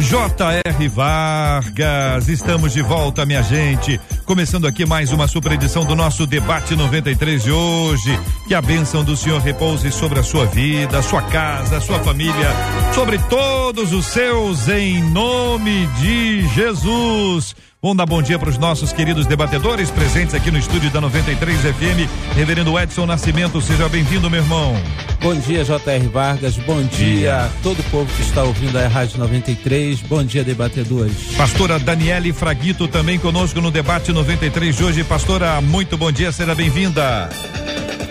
J.R. Vargas. Estamos de volta, minha gente. Começando aqui mais uma super edição do nosso debate 93 de hoje. Que a bênção do Senhor repouse sobre a sua vida, a sua casa, a sua família, sobre todos os seus, em nome de Jesus. Vamos dar bom dia para os nossos queridos debatedores presentes aqui no estúdio da 93 FM. Reverendo Edson Nascimento, seja bem-vindo, meu irmão. Bom dia, J.R. Vargas. Bom dia, dia a todo o povo que está ouvindo a Rádio 93. Bom dia, debatedores. Pastora Daniele Fraguito também conosco no debate 93 de hoje. Pastora, muito bom dia, seja bem-vinda.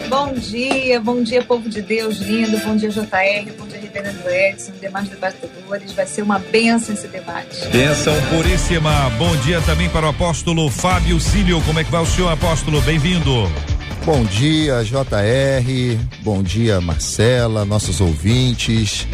Bom dia, bom dia, povo de Deus lindo. Bom dia, JR. Bom dia, reverendo Edson, demais debatedores. Vai ser uma benção esse debate. Benção puríssima. Bom dia também para o apóstolo Fábio Cílio. Como é que vai o senhor, apóstolo? Bem-vindo. Bom dia, JR. Bom dia, Marcela, nossos ouvintes.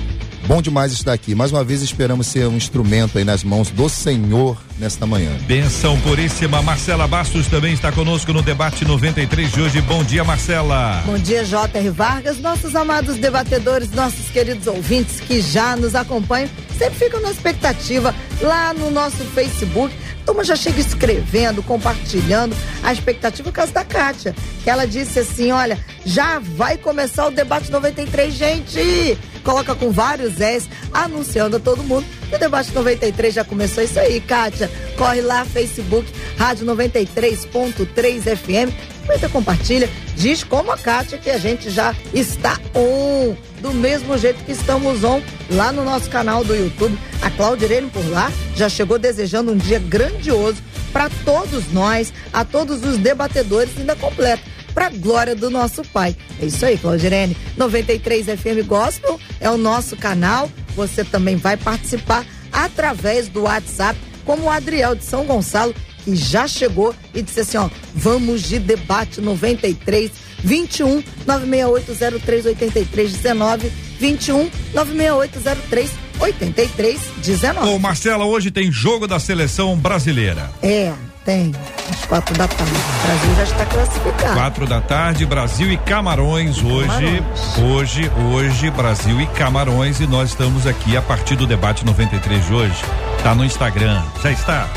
Bom demais estar aqui. Mais uma vez esperamos ser um instrumento aí nas mãos do Senhor nesta manhã. Benção puríssima. Marcela Bastos também está conosco no debate 93 de hoje. Bom dia, Marcela. Bom dia, J.R. Vargas, nossos amados debatedores, nossos queridos ouvintes que já nos acompanham. Sempre ficam na expectativa lá no nosso Facebook. Turma já chega escrevendo, compartilhando a expectativa, o caso da Kátia, que ela disse assim: olha, já vai começar o debate 93, gente! Coloca com vários S, anunciando a todo mundo que o debate 93 já começou. Isso aí, Kátia. Corre lá, Facebook, Rádio 93.3 FM. Comenta, compartilha, diz como a Kátia que a gente já está on, do mesmo jeito que estamos on lá no nosso canal do YouTube. A Cláudia Irene por lá já chegou desejando um dia grandioso para todos nós, a todos os debatedores, ainda completo para glória do nosso Pai. É isso aí, Claudirene. 93 FM Gospel é o nosso canal. Você também vai participar através do WhatsApp, como o Adriel de São Gonçalo, que já chegou e disse assim, ó, vamos de debate 93 21 96803 8319 21 96803 8319. Ô Marcela, hoje tem jogo da seleção brasileira. É, tem. Às quatro da tarde. O Brasil já está classificado. Quatro da tarde, Brasil e Camarões hoje. Camarões. Hoje, hoje, Brasil e Camarões. E nós estamos aqui a partir do debate 93 de hoje. Tá no Instagram. Já está?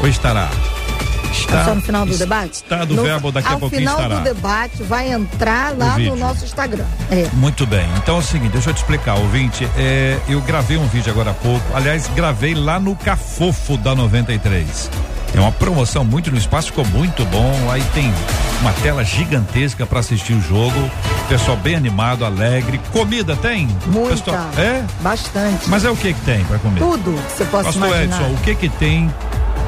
Ou estará? Está, só no final do debate? Está do no, verbo daqui a pouquinho estará. Ao final do debate vai entrar lá no nosso Instagram. É. Muito bem. Então é o seguinte, deixa eu te explicar, ouvinte. É, eu gravei um vídeo agora há pouco. Aliás, gravei lá no Cafofo da 93. É uma promoção muito no espaço, ficou muito bom. Aí tem uma tela gigantesca para assistir o jogo. Pessoal bem animado, alegre. Comida tem? Muita. Pessoal, é? Bastante. Mas é o que que tem para comer? Tudo que você possa Pastor imaginar. Edson, o que que tem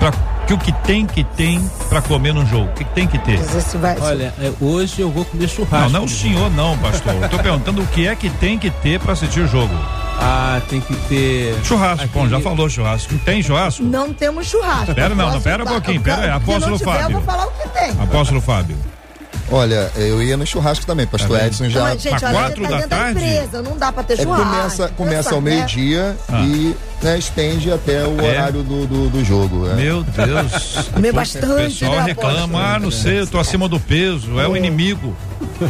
para que o que tem que tem para comer no jogo? O que, tem que ter? Olha, é, hoje eu vou comer churrasco. Não, não o senhor não, pastor. Eu tô perguntando o que é que tem que ter para assistir o jogo. Ah, tem que ter. Churrasco, Aquele... bom, já falou churrasco. Tem churrasco? Não temos churrasco. Pera, não, não, pera um pouquinho, pera aí. Apóstolo tiver, Fábio. Eu vou falar o que tem. Apóstolo Fábio. Olha, eu ia no churrasco também, pastor É Edson já. Mas, gente, Pra olha, quatro tá da tarde? empresa, não dá pra ter É, churrasco. começa começa ao né? meio-dia Ah. e né, estende até o É? horário do, do, do jogo. né? Meu Deus. Comer O bastante, pessoal né, reclama, apóstolo? ah, não sei, eu tô acima do peso, é o inimigo.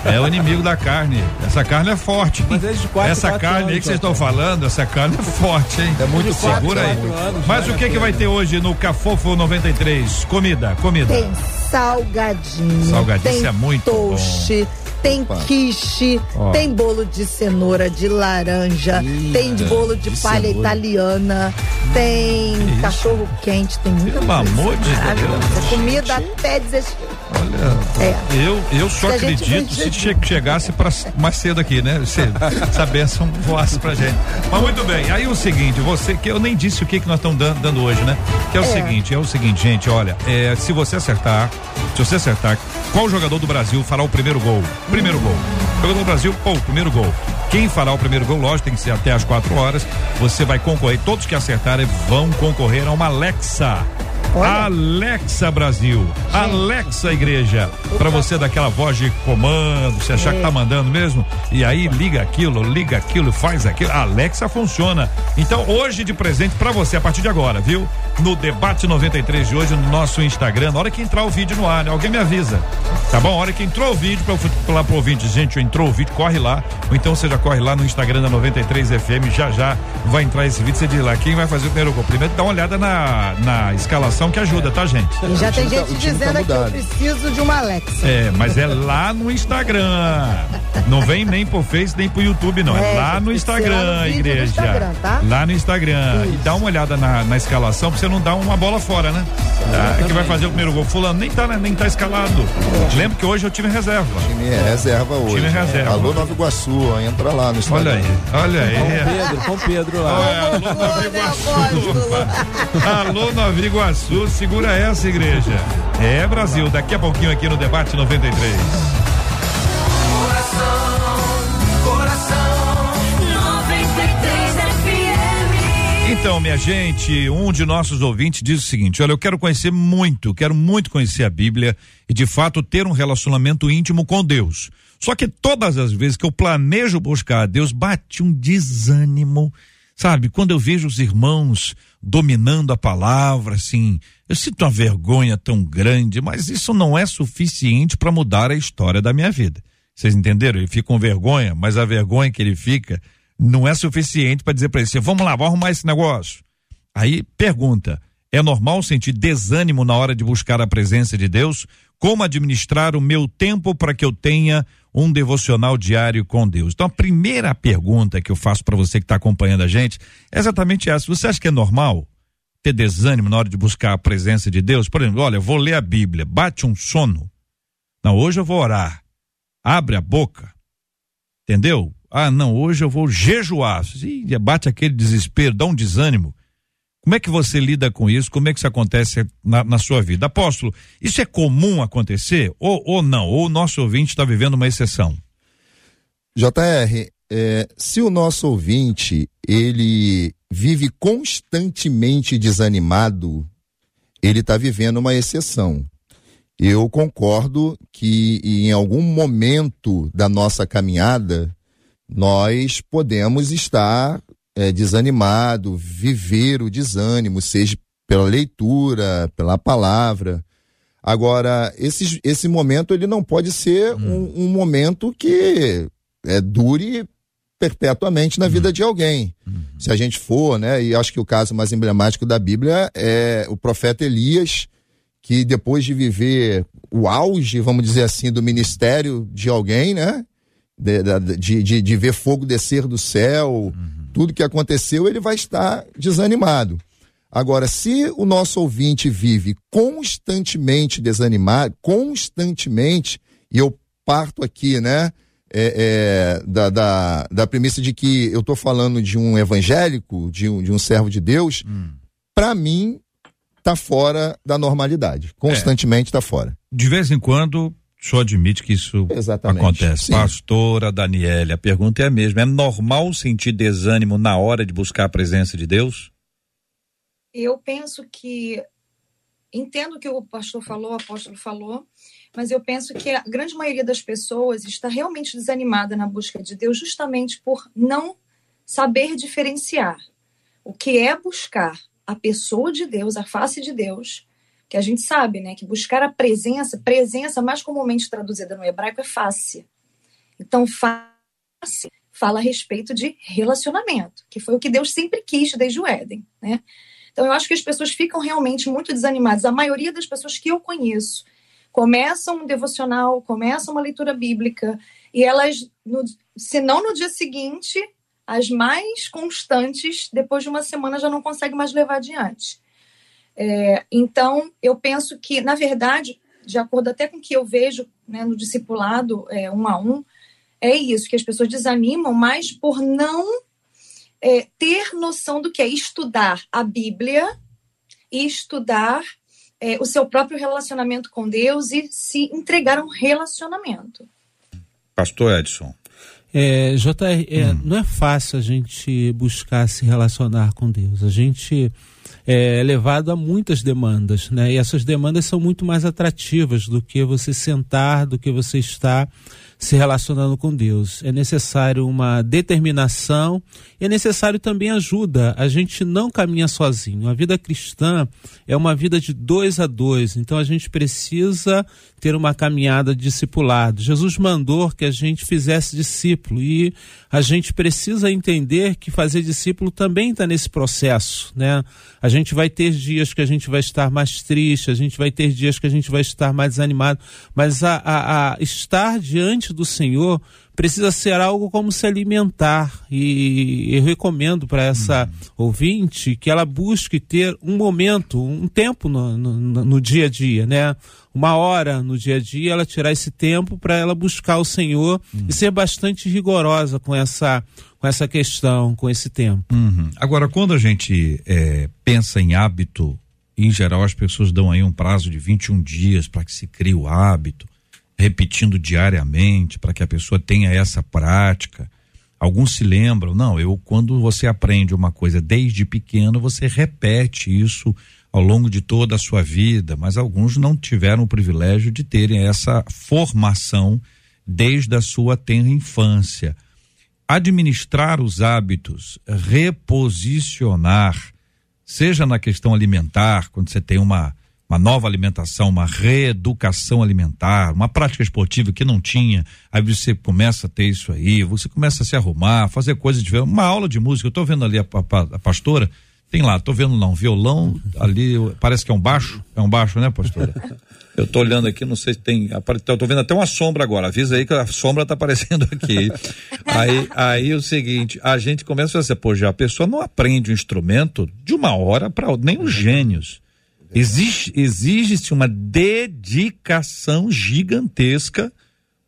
É o inimigo da carne. Essa carne é forte. É quatro, essa quatro carne aí anos, que vocês estão falando, essa carne é forte, hein? É muito quatro, Segura aí. anos, Mas vale o que a que vai ter hoje no Cafofo 93? Comida, comida. Tem salgadinho. Salgadinho, tem isso é muito toast, Tem Opa. quiche, Ó. tem bolo de cenoura, de laranja, Ih, tem de bolo de, de palha cenoura. italiana, tem isso? cachorro quente, tem muita Pelo coisa. amor de. Deus. É comida até desistir. Olha, É. eu, eu só Se a acredito se che- chegasse pra, mais cedo aqui, né? Se essa benção voasse pra gente. Mas muito bem, aí o seguinte, você, que eu nem disse o que, que nós estamos dando, dando hoje, né? Que é o É. seguinte, é o seguinte, gente, olha, é, se você acertar, Se você acertar qual jogador do Brasil fará o primeiro gol? Primeiro gol. Jogador do Brasil, pô, primeiro gol. Quem fará o primeiro gol, lógico, tem que ser até as quatro horas. Você vai concorrer, todos que acertarem vão concorrer a uma Alexa. Olha. Alexa Brasil, Gente. Alexa Igreja, para você daquela voz de comando, você achar é. que tá mandando mesmo, e aí liga aquilo, liga aquilo, faz aquilo, a Alexa funciona. Então hoje de presente para você a partir de agora, viu? No debate 93 de hoje no nosso Instagram, na hora que entrar o vídeo no ar, né? Alguém me avisa. Tá bom? A hora que entrou o vídeo para lá pro ouvinte, gente, entrou o vídeo, corre lá, ou então você já corre lá no Instagram da 93 FM, já já vai entrar esse vídeo, você diz lá quem vai fazer o primeiro gol. Primeiro dá uma olhada na na escalação que ajuda, tá, gente? E já tem gente tá, dizendo tá que eu preciso de uma Alexa. É, mas é lá no Instagram. Não vem nem pro Face, nem pro YouTube, não. É, é lá no Instagram, lá no igreja. Instagram, tá? Lá no Instagram. Isso. E dá uma olhada na, na escalação pra você não dar uma bola fora, né? Tá, que vai fazer o primeiro gol. Fulano nem tá, né, nem tá escalado. É. Lembra que hoje é o time reserva. O time é reserva hoje. Time reserva. Alô Nova Iguaçu, entra lá no Instagram. Olha aí, olha aí. Com Pedro, com Pedro lá. alô Nova Iguaçu. alô Nova Iguaçu. Segura essa igreja. É Brasil, daqui a pouquinho aqui no debate 93. Então, minha gente, um de nossos ouvintes diz o seguinte: olha, eu quero conhecer muito, quero muito conhecer a Bíblia e, de fato, ter um relacionamento íntimo com Deus. Só que todas as vezes que eu planejo buscar a Deus, bate um desânimo, sabe? Quando eu vejo os irmãos dominando a palavra, assim. Eu sinto uma vergonha tão grande, mas isso não é suficiente para mudar a história da minha vida. Vocês entenderam? Ele fica com vergonha, mas a vergonha que ele fica não é suficiente para dizer para ele: assim, vamos lá, vamos arrumar esse negócio. Aí pergunta: é normal sentir desânimo na hora de buscar a presença de Deus? Como administrar o meu tempo para que eu tenha um devocional diário com Deus? Então, a primeira pergunta que eu faço para você que está acompanhando a gente é exatamente essa. Você acha que é normal ter desânimo na hora de buscar a presença de Deus? Por exemplo, olha, vou ler a Bíblia, bate um sono. Não, hoje eu vou orar. Abre a boca. Entendeu? Ah, não, hoje eu vou jejuar. Ih, bate aquele desespero, dá um desânimo. Como é que você lida com isso? Como é que isso acontece na, na sua vida? Apóstolo, isso é comum acontecer ou, ou não? Ou o nosso ouvinte está vivendo uma exceção? JR, é, se o nosso ouvinte ele vive constantemente desanimado, ele está vivendo uma exceção. Eu concordo que em algum momento da nossa caminhada nós podemos estar é, desanimado, viver o desânimo, seja pela leitura, pela palavra. Agora, esse, esse momento ele não pode ser hum. um, um, momento que é, dure perpetuamente na hum. vida de alguém. Hum. Se a gente for, né, e acho que o caso mais emblemático da Bíblia é o profeta Elias, que depois de viver o auge, vamos dizer assim, do ministério de alguém, né, de, de, de, de ver fogo descer do céu, uhum tudo que aconteceu, ele vai estar desanimado. Agora, se o nosso ouvinte vive constantemente desanimado, constantemente, e eu parto aqui, né, é, é, da, da, da, premissa de que eu estou falando de um evangélico, de um, de um servo de Deus, hum. para mim, tá fora da normalidade. Constantemente está é. fora. De vez em quando, o senhor admite que isso Exatamente. acontece. Sim. Pastora Daniele, a pergunta é a mesma. É normal sentir desânimo na hora de buscar a presença de Deus? Eu penso que. Entendo o que o pastor falou, o apóstolo falou, mas eu penso que a grande maioria das pessoas está realmente desanimada na busca de Deus justamente por não saber diferenciar o que é buscar a pessoa de Deus, a face de Deus, que a gente sabe, né, que buscar a presença, presença mais comumente traduzida no hebraico é face. Então, face fala a respeito de relacionamento, que foi o que Deus sempre quis desde o Éden, né? Então, eu acho que as pessoas ficam realmente muito desanimadas. A maioria das pessoas que eu conheço começam um devocional, começam uma leitura bíblica e elas, no, se não no dia seguinte, as mais constantes, depois de uma semana já não conseguem mais levar adiante. É, então, eu penso que, na verdade, de acordo até com o que eu vejo né, no discipulado é, um a um, é isso, que as pessoas desanimam mais por não é, ter noção do que é estudar a Bíblia e estudar é, o seu próprio relacionamento com Deus e se entregar a um relacionamento. Pastor Edson. É, JR, é, hum. não é fácil a gente buscar se relacionar com Deus. A gente é levado a muitas demandas, né? E essas demandas são muito mais atrativas do que você sentar, do que você estar se relacionando com Deus. É necessário uma determinação e é necessário também ajuda. A gente não caminha sozinho. A vida cristã é uma vida de dois a dois. Então a gente precisa ter uma caminhada de discipulado. Jesus mandou que a gente fizesse discípulo e a gente precisa entender que fazer discípulo também está nesse processo, né? A gente vai ter dias que a gente vai estar mais triste, a gente vai ter dias que a gente vai estar mais desanimado, mas a, a, a estar diante do Senhor precisa ser algo como se alimentar. E eu recomendo para essa uhum. ouvinte que ela busque ter um momento, um tempo no, no, no, dia a dia, né? Uma hora no dia a dia, ela tirar esse tempo para ela buscar o Senhor uhum. e ser bastante rigorosa com essa, com essa questão, com esse tempo. Uhum. Agora, quando a gente é, pensa em hábito, em geral as pessoas dão aí um prazo de 21 dias para que se crie o hábito repetindo diariamente para que a pessoa tenha essa prática. Alguns se lembram, não, eu quando você aprende uma coisa desde pequeno, você repete isso ao longo de toda a sua vida, mas alguns não tiveram o privilégio de terem essa formação desde a sua tenra infância. Administrar os hábitos, reposicionar, seja na questão alimentar, quando você tem uma uma nova alimentação, uma reeducação alimentar, uma prática esportiva que não tinha, aí você começa a ter isso aí, você começa a se arrumar, fazer coisas de uma aula de música, eu estou vendo ali a, a, a, pastora, tem lá, estou vendo um violão, ali parece que é um baixo, é um baixo, né, pastora? Eu estou olhando aqui, não sei se tem. Eu tô vendo até uma sombra agora. Avisa aí que a sombra está aparecendo aqui. aí, aí o seguinte, a gente começa a dizer, pô, já a pessoa não aprende um instrumento de uma hora para nem os gênios. Exige, exige-se uma dedicação gigantesca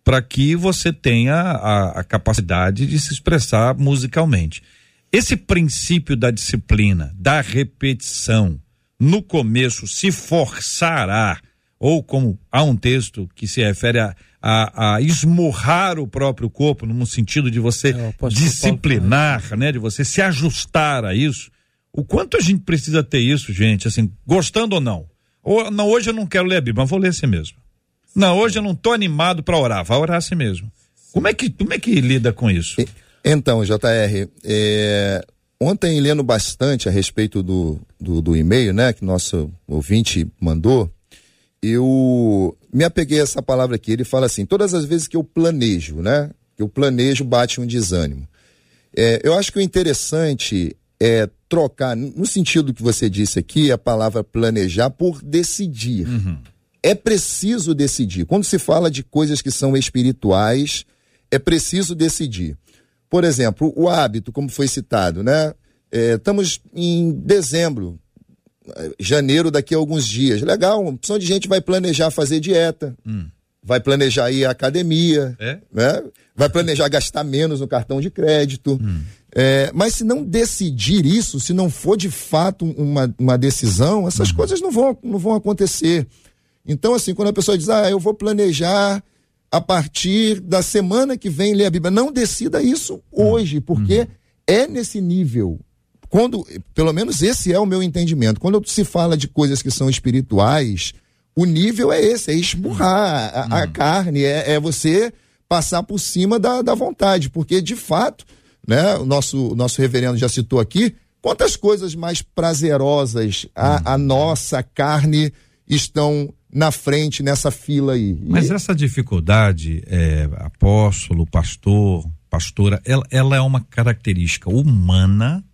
para que você tenha a, a, capacidade de se expressar musicalmente. Esse princípio da disciplina, da repetição, no começo se forçará, ou como há um texto que se refere a, a, a esmurrar o próprio corpo, no sentido de você é, disciplinar, né, de você se ajustar a isso o quanto a gente precisa ter isso, gente, assim, gostando ou não. Ou, não, hoje eu não quero ler a Bíblia, mas vou ler assim mesmo. Não, hoje eu não estou animado para orar, vai orar assim mesmo. Como é que, como é que lida com isso? Então, JR, é, ontem lendo bastante a respeito do, do, do e-mail, né, que nosso ouvinte mandou, eu me apeguei a essa palavra aqui. Ele fala assim: todas as vezes que eu planejo, né, que eu planejo, bate um desânimo. É, eu acho que o interessante é trocar, no sentido que você disse aqui, a palavra planejar por decidir. Uhum. É preciso decidir. Quando se fala de coisas que são espirituais, é preciso decidir. Por exemplo, o hábito, como foi citado, né? É, estamos em dezembro, janeiro daqui a alguns dias. Legal, uma opção de gente vai planejar fazer dieta, hum. vai planejar ir à academia, é? né? vai planejar gastar menos no cartão de crédito. Hum. É, mas se não decidir isso, se não for de fato uma, uma decisão, essas uhum. coisas não vão, não vão acontecer. Então, assim, quando a pessoa diz, ah, eu vou planejar a partir da semana que vem ler a Bíblia, não decida isso hoje, porque uhum. é nesse nível. Quando, pelo menos esse é o meu entendimento. Quando se fala de coisas que são espirituais, o nível é esse, é esmurrar a, a uhum. carne, é, é você passar por cima da, da vontade, porque de fato né? O nosso, o nosso reverendo já citou aqui. Quantas coisas mais prazerosas a, a nossa carne estão na frente nessa fila aí? Mas e... essa dificuldade, é, apóstolo, pastor, pastora, ela, ela é uma característica humana.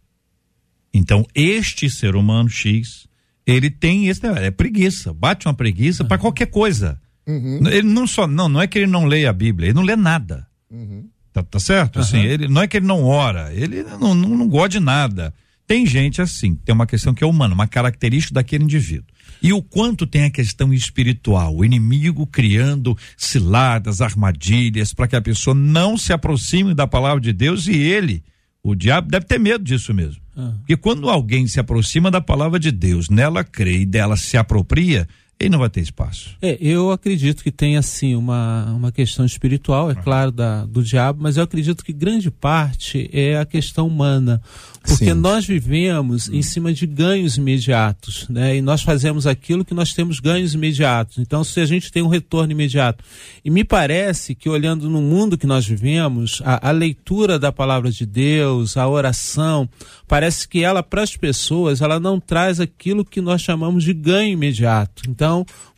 Então, este ser humano X, ele tem esse é preguiça, bate uma preguiça para qualquer coisa. Uhum. Ele não só não, não é que ele não leia a Bíblia, ele não lê nada. Uhum. Tá, tá certo? Uhum. Assim, ele, não é que ele não ora, ele não, não, não gosta de nada. Tem gente assim, tem uma questão que é humana, uma característica daquele indivíduo. E o quanto tem a questão espiritual, o inimigo criando ciladas, armadilhas, para que a pessoa não se aproxime da palavra de Deus e ele, O diabo deve ter medo disso mesmo. Ah. Porque quando alguém se aproxima da palavra de Deus, nela crê e dela se apropria, ele não vai ter espaço. É, eu acredito que tem assim uma, uma questão espiritual, é claro, da, do diabo, mas eu acredito que grande parte é a questão humana. Porque Sim. nós vivemos em cima de ganhos imediatos, né? E nós fazemos aquilo que nós temos ganhos imediatos. Então, se a gente tem um retorno imediato. E me parece que, olhando no mundo que nós vivemos, a, a leitura da palavra de Deus, a oração, parece que ela, para as pessoas, ela não traz aquilo que nós chamamos de ganho imediato. Então,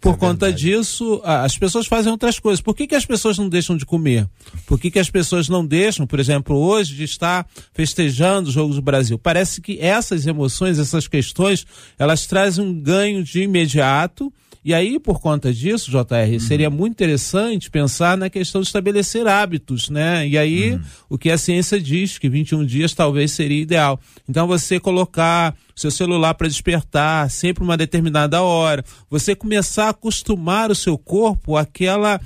por é conta verdade. disso, as pessoas fazem outras coisas. Por que, que as pessoas não deixam de comer? Por que, que as pessoas não deixam, por exemplo, hoje, de estar festejando os Jogos do Brasil? Brasil. Parece que essas emoções, essas questões, elas trazem um ganho de imediato. E aí, por conta disso, JR, uhum. seria muito interessante pensar na questão de estabelecer hábitos, né? E aí, uhum. o que a ciência diz, que 21 dias talvez seria ideal. Então, você colocar seu celular para despertar sempre uma determinada hora, você começar a acostumar o seu corpo àquela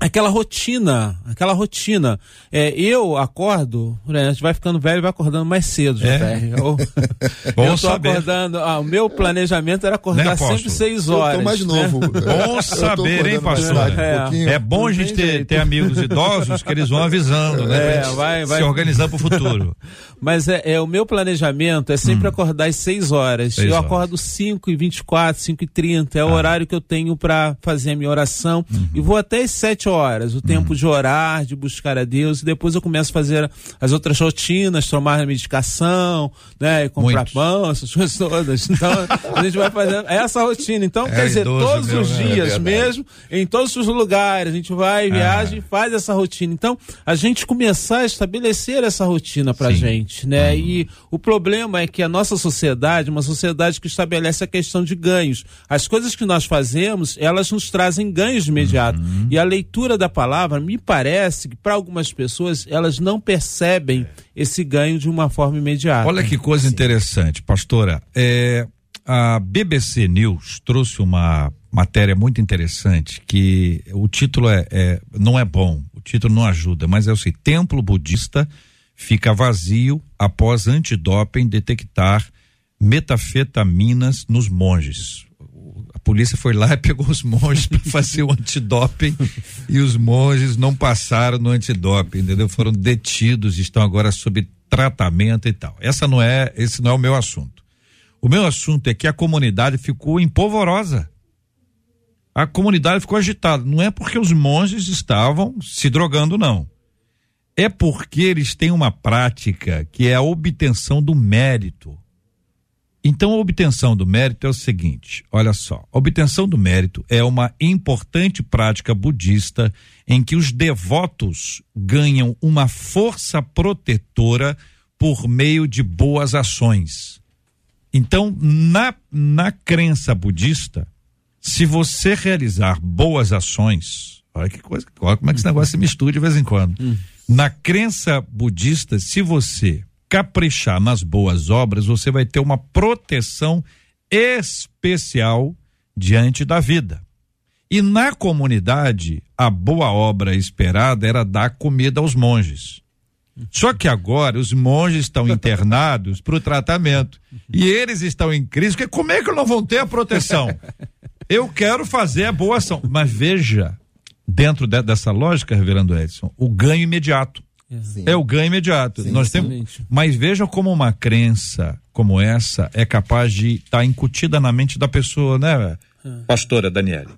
aquela rotina, aquela rotina. É, eu acordo, né, a gente vai ficando velho e vai acordando mais cedo, é. Eu, Bom eu tô saber. acordando, ah, o meu planejamento era acordar né, sempre seis horas. Eu tô mais né? novo. Né? Bom saber, hein, pastor? É, um é, bom a gente ter, ter, amigos idosos que eles vão avisando, né? É, vai, vai. Se organizar para o futuro. Mas é, é, o meu planejamento é sempre hum. acordar às seis horas. Seis eu horas. acordo 5 e 24, 5 e 30, é ah. o horário que eu tenho para fazer a minha oração. Uhum. E vou até às sete horas, o tempo uhum. de orar, de buscar a Deus, e depois eu começo a fazer as outras rotinas, tomar medicação, né, e comprar Muitos. pão, essas coisas todas. Então, a gente vai fazendo essa rotina. Então, é quer dizer, todos os né? dias é mesmo, em todos os lugares, a gente vai, viaja ah. e faz essa rotina. Então, a gente começar a estabelecer essa rotina pra Sim. gente, né? Uhum. E o problema é que a nossa sociedade, uma sociedade que estabelece a questão de ganhos. As coisas que nós fazemos, elas nos trazem ganhos de imediato. Uhum. E a leitura da palavra, me parece que para algumas pessoas, elas não percebem esse ganho de uma forma imediata. Olha que coisa interessante, pastora. É, a BBC News trouxe uma matéria muito interessante que o título é, é não é bom, o título não ajuda, mas é o seguinte: Templo Budista fica vazio após antidoping detectar metafetaminas nos monges. A polícia foi lá e pegou os monges para fazer o antidoping e os monges não passaram no antidoping, entendeu? Foram detidos, estão agora sob tratamento e tal. Essa não é, esse não é o meu assunto. O meu assunto é que a comunidade ficou empolvorosa. A comunidade ficou agitada. Não é porque os monges estavam se drogando, não é porque eles têm uma prática que é a obtenção do mérito. Então, a obtenção do mérito é o seguinte: olha só, a obtenção do mérito é uma importante prática budista em que os devotos ganham uma força protetora por meio de boas ações. Então, na, na crença budista, se você realizar boas ações, olha que coisa, olha como é que esse negócio se mistura de vez em quando. Hum na crença budista, se você caprichar nas boas obras, você vai ter uma proteção especial diante da vida. E na comunidade, a boa obra esperada era dar comida aos monges. Só que agora os monges estão internados para o tratamento. E eles estão em crise, porque como é que não vão ter a proteção? Eu quero fazer a boa ação. Mas veja, dentro de, dessa lógica, reverendo Edson, o ganho imediato. Sim. É o ganho imediato. Sim, Nós temos, mas veja como uma crença como essa é capaz de estar tá incutida na mente da pessoa, né, é. pastora Daniele?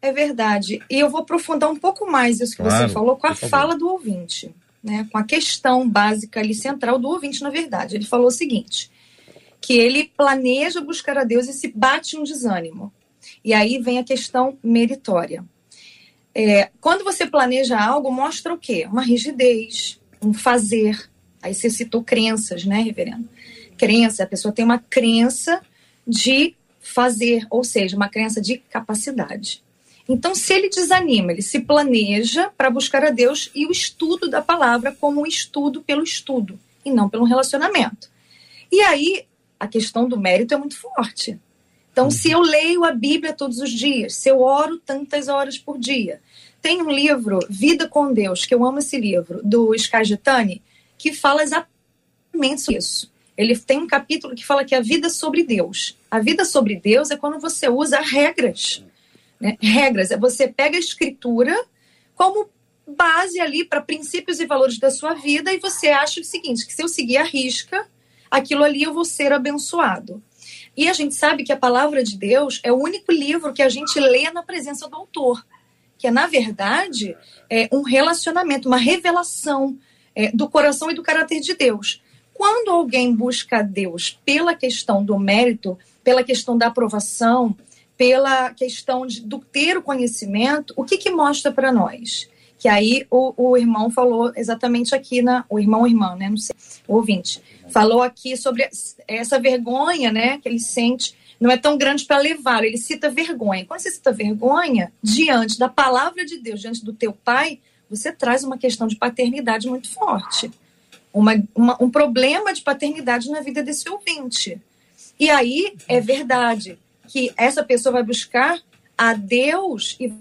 É verdade. E eu vou aprofundar um pouco mais isso que claro, você falou com a fala do ouvinte, né? Com a questão básica ali central do ouvinte, na verdade. Ele falou o seguinte: que ele planeja buscar a Deus e se bate um desânimo. E aí vem a questão meritória. É, quando você planeja algo, mostra o quê? Uma rigidez, um fazer. Aí você citou crenças, né, reverendo? Crença, a pessoa tem uma crença de fazer, ou seja, uma crença de capacidade. Então, se ele desanima, ele se planeja para buscar a Deus e o estudo da palavra como um estudo pelo estudo e não pelo relacionamento. E aí, a questão do mérito é muito forte. Então, se eu leio a Bíblia todos os dias, se eu oro tantas horas por dia, tem um livro, Vida com Deus, que eu amo esse livro, do Skagitani, que fala exatamente isso. Ele tem um capítulo que fala que a vida é sobre Deus. A vida sobre Deus é quando você usa regras. Né? Regras, é você pega a escritura como base ali para princípios e valores da sua vida e você acha o seguinte, que se eu seguir a risca, aquilo ali eu vou ser abençoado. E a gente sabe que a palavra de Deus é o único livro que a gente lê na presença do autor, que é, na verdade, é um relacionamento, uma revelação é, do coração e do caráter de Deus. Quando alguém busca Deus pela questão do mérito, pela questão da aprovação, pela questão de, do ter o conhecimento, o que, que mostra para nós? Que aí o, o irmão falou exatamente aqui, na, o irmão irmã, né? Não sei, o ouvinte, falou aqui sobre essa vergonha, né? Que ele sente, não é tão grande para levar, ele cita vergonha. Quando você cita vergonha, diante da palavra de Deus, diante do teu pai, você traz uma questão de paternidade muito forte. Uma, uma, um problema de paternidade na vida desse ouvinte. E aí é verdade que essa pessoa vai buscar a Deus e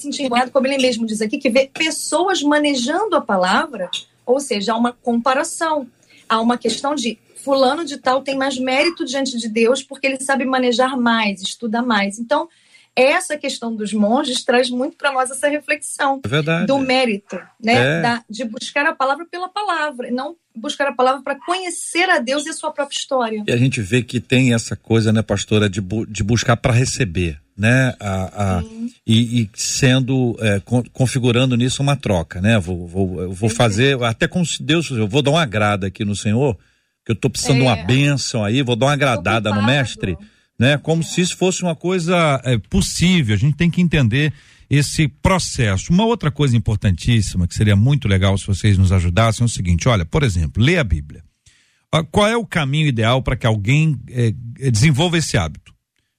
sentir envergonhado, como ele mesmo diz aqui, que vê pessoas manejando a palavra, ou seja, há uma comparação, há uma questão de fulano de tal tem mais mérito diante de Deus porque ele sabe manejar mais, estuda mais. Então, essa questão dos monges traz muito para nós essa reflexão é do mérito, né? É. Da, de buscar a palavra pela palavra, não buscar a palavra para conhecer a Deus e a sua própria história. E a gente vê que tem essa coisa, né, pastora, de, bu de buscar para receber, né? A, a e, e, sendo, é, configurando nisso uma troca, né? Vou, vou, eu vou fazer, até como se Deus, eu vou dar uma agrada aqui no Senhor, que eu estou precisando é. de uma é. bênção aí, vou dar uma agradada no mestre né? Como se isso fosse uma coisa é, possível. A gente tem que entender esse processo. Uma outra coisa importantíssima que seria muito legal se vocês nos ajudassem é o seguinte: olha, por exemplo, lê a Bíblia. Ah, qual é o caminho ideal para que alguém é, desenvolva esse hábito?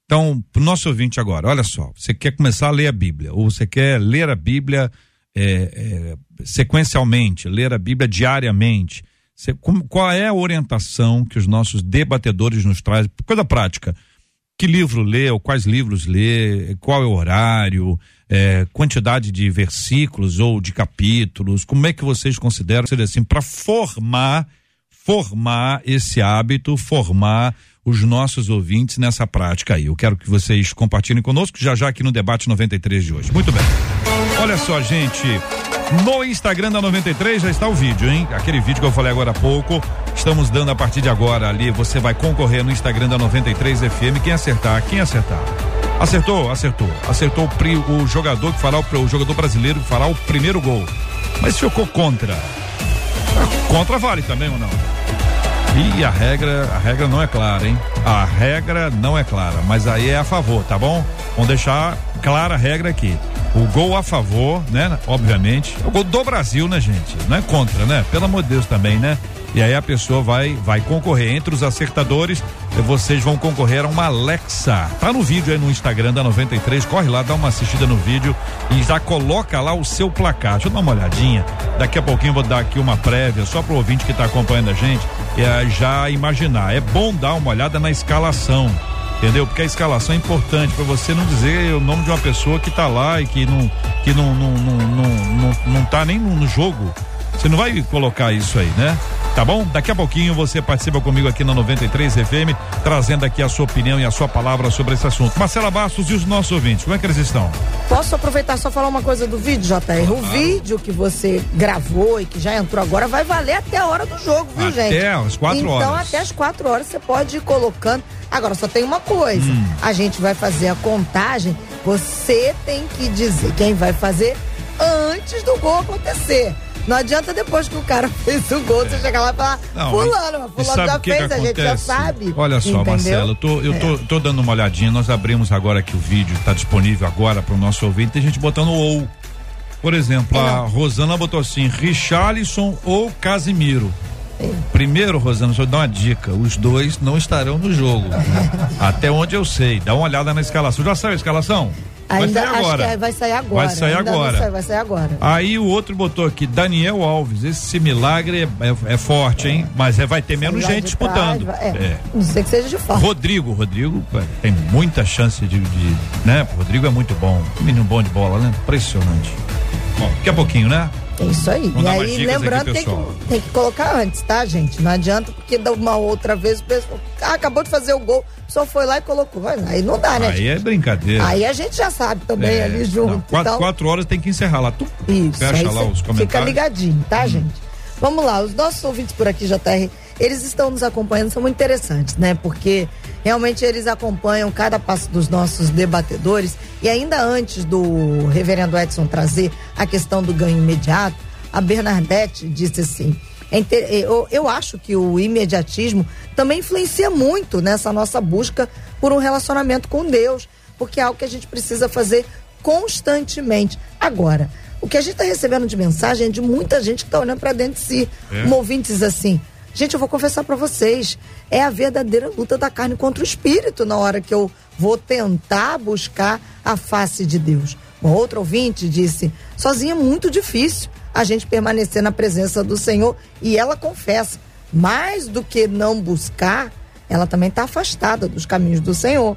Então, para o nosso ouvinte agora, olha só, você quer começar a ler a Bíblia, ou você quer ler a Bíblia é, é, sequencialmente, ler a Bíblia diariamente. Você, como, qual é a orientação que os nossos debatedores nos trazem? Coisa prática que livro lê, ou quais livros lê, qual é o horário, é, quantidade de versículos ou de capítulos, como é que vocês consideram ser assim para formar formar esse hábito, formar os nossos ouvintes nessa prática aí. Eu quero que vocês compartilhem conosco já já aqui no debate 93 de hoje. Muito bem. Olha só, gente, no Instagram da 93 já está o vídeo, hein? Aquele vídeo que eu falei agora há pouco. Estamos dando a partir de agora ali. Você vai concorrer no Instagram da 93 FM. Quem acertar? Quem acertar? Acertou? Acertou. Acertou o, o jogador que fará o, o jogador brasileiro que fará o primeiro gol. Mas ficou contra. Contra vale também ou não? E a regra, a regra não é clara, hein? A regra não é clara, mas aí é a favor, tá bom? Vamos deixar clara a regra aqui. O gol a favor, né? Obviamente. O gol do Brasil, né, gente? Não é contra, né? Pelo amor de Deus também, né? E aí a pessoa vai vai concorrer entre os acertadores. Vocês vão concorrer a uma Alexa. Tá no vídeo aí no Instagram da 93. Corre lá, dá uma assistida no vídeo e já coloca lá o seu placar. Deixa eu dar uma olhadinha. Daqui a pouquinho eu vou dar aqui uma prévia só pro ouvinte que tá acompanhando a gente é, já imaginar. É bom dar uma olhada na escalação entendeu? Porque a escalação é importante para você não dizer o nome de uma pessoa que tá lá e que não que não não não não, não, não tá nem no, no jogo. Você não vai colocar isso aí, né? Tá bom? Daqui a pouquinho você participa comigo aqui na 93 FM, trazendo aqui a sua opinião e a sua palavra sobre esse assunto. Marcela Bastos e os nossos ouvintes, como é que eles estão? Posso aproveitar só falar uma coisa do vídeo, JR? O vídeo que você gravou e que já entrou agora vai valer até a hora do jogo, viu, até gente? Até as quatro então, horas. Então, até as quatro horas você pode ir colocando. Agora, só tem uma coisa: hum. a gente vai fazer a contagem, você tem que dizer quem vai fazer antes do gol acontecer. Não adianta depois que o cara fez o gol, você chegar lá e falar, não, fulano, mas fulano já que fez, que a gente já sabe. Olha só, entendeu? Marcelo, eu, tô, eu é. tô, tô, dando uma olhadinha, nós abrimos agora que o vídeo está disponível agora para o nosso ouvinte, tem gente botando ou. Por exemplo, a Rosana botou assim, Richarlison ou Casimiro. Primeiro, Rosana, só dar uma dica: os dois não estarão no jogo. Até onde eu sei. Dá uma olhada na escalação. Já saiu a escalação? Ainda vai sair agora. É, vai sair agora. Vai sair agora. Sai, vai sair agora. Aí o outro botou aqui, Daniel Alves. Esse milagre é, é, é forte, hein? Mas é, vai ter menos gente disputando. Trás, é, é. Não sei que seja de fora. Rodrigo, Rodrigo tem muita chance de, de né? Rodrigo é muito bom. Menino bom de bola, né? Impressionante. Bom, daqui a pouquinho, né? É isso aí. Vamos e aí, lembrando, aqui, tem, que, tem que colocar antes, tá, gente? Não adianta, porque da uma outra vez o pessoal ah, acabou de fazer o gol, só foi lá e colocou. Aí não dá, né? Aí gente? é brincadeira. Aí a gente já sabe também é, ali junto. Não, quatro, então... quatro horas tem que encerrar lá. Tu Isso, fecha lá os comentários. Fica ligadinho, tá, hum. gente? Vamos lá, os nossos ouvintes por aqui, JR, eles estão nos acompanhando, são muito interessantes, né? Porque realmente eles acompanham cada passo dos nossos debatedores. E ainda antes do reverendo Edson trazer a questão do ganho imediato, a Bernadette disse assim: é eu, eu acho que o imediatismo também influencia muito nessa nossa busca por um relacionamento com Deus, porque é algo que a gente precisa fazer constantemente. Agora, o que a gente está recebendo de mensagem é de muita gente que está olhando para dentro de si. É. Um ouvinte diz assim: Gente, eu vou confessar para vocês, é a verdadeira luta da carne contra o espírito na hora que eu vou tentar buscar a face de Deus. Um outro ouvinte disse: sozinha é muito difícil a gente permanecer na presença do Senhor. E ela confessa: mais do que não buscar, ela também está afastada dos caminhos do Senhor.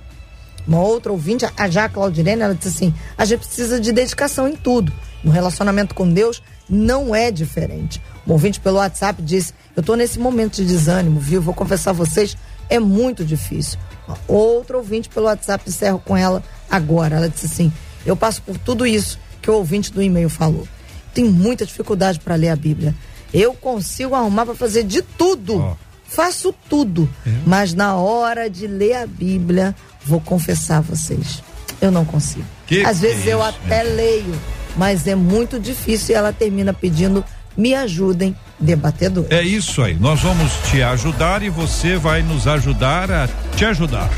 Uma outra ouvinte, a Jaque Claudirene, ela disse assim: a gente precisa de dedicação em tudo. No relacionamento com Deus não é diferente. Um ouvinte pelo WhatsApp disse: Eu estou nesse momento de desânimo, viu? Vou confessar a vocês, é muito difícil. Outro ouvinte pelo WhatsApp, encerro com ela agora. Ela disse assim: Eu passo por tudo isso que o ouvinte do e-mail falou. Tenho muita dificuldade para ler a Bíblia. Eu consigo arrumar para fazer de tudo. Oh. Faço tudo. É. Mas na hora de ler a Bíblia, vou confessar a vocês. Eu não consigo. Que Às vezes é eu até leio mas é muito difícil e ela termina pedindo me ajudem, debatedor. É isso aí. Nós vamos te ajudar e você vai nos ajudar a te ajudar.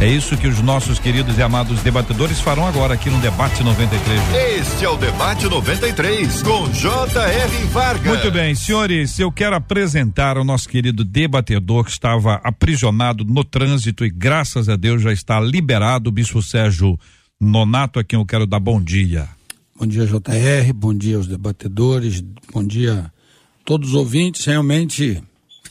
É isso que os nossos queridos e amados debatedores farão agora aqui no Debate 93. Este é o Debate 93 com J.R. Vargas. Muito bem, senhores, eu quero apresentar o nosso querido debatedor que estava aprisionado no trânsito e graças a Deus já está liberado, o Bispo Sérgio Nonato, a quem eu quero dar bom dia. Bom dia, JR, bom dia aos debatedores, bom dia a todos os ouvintes. Realmente,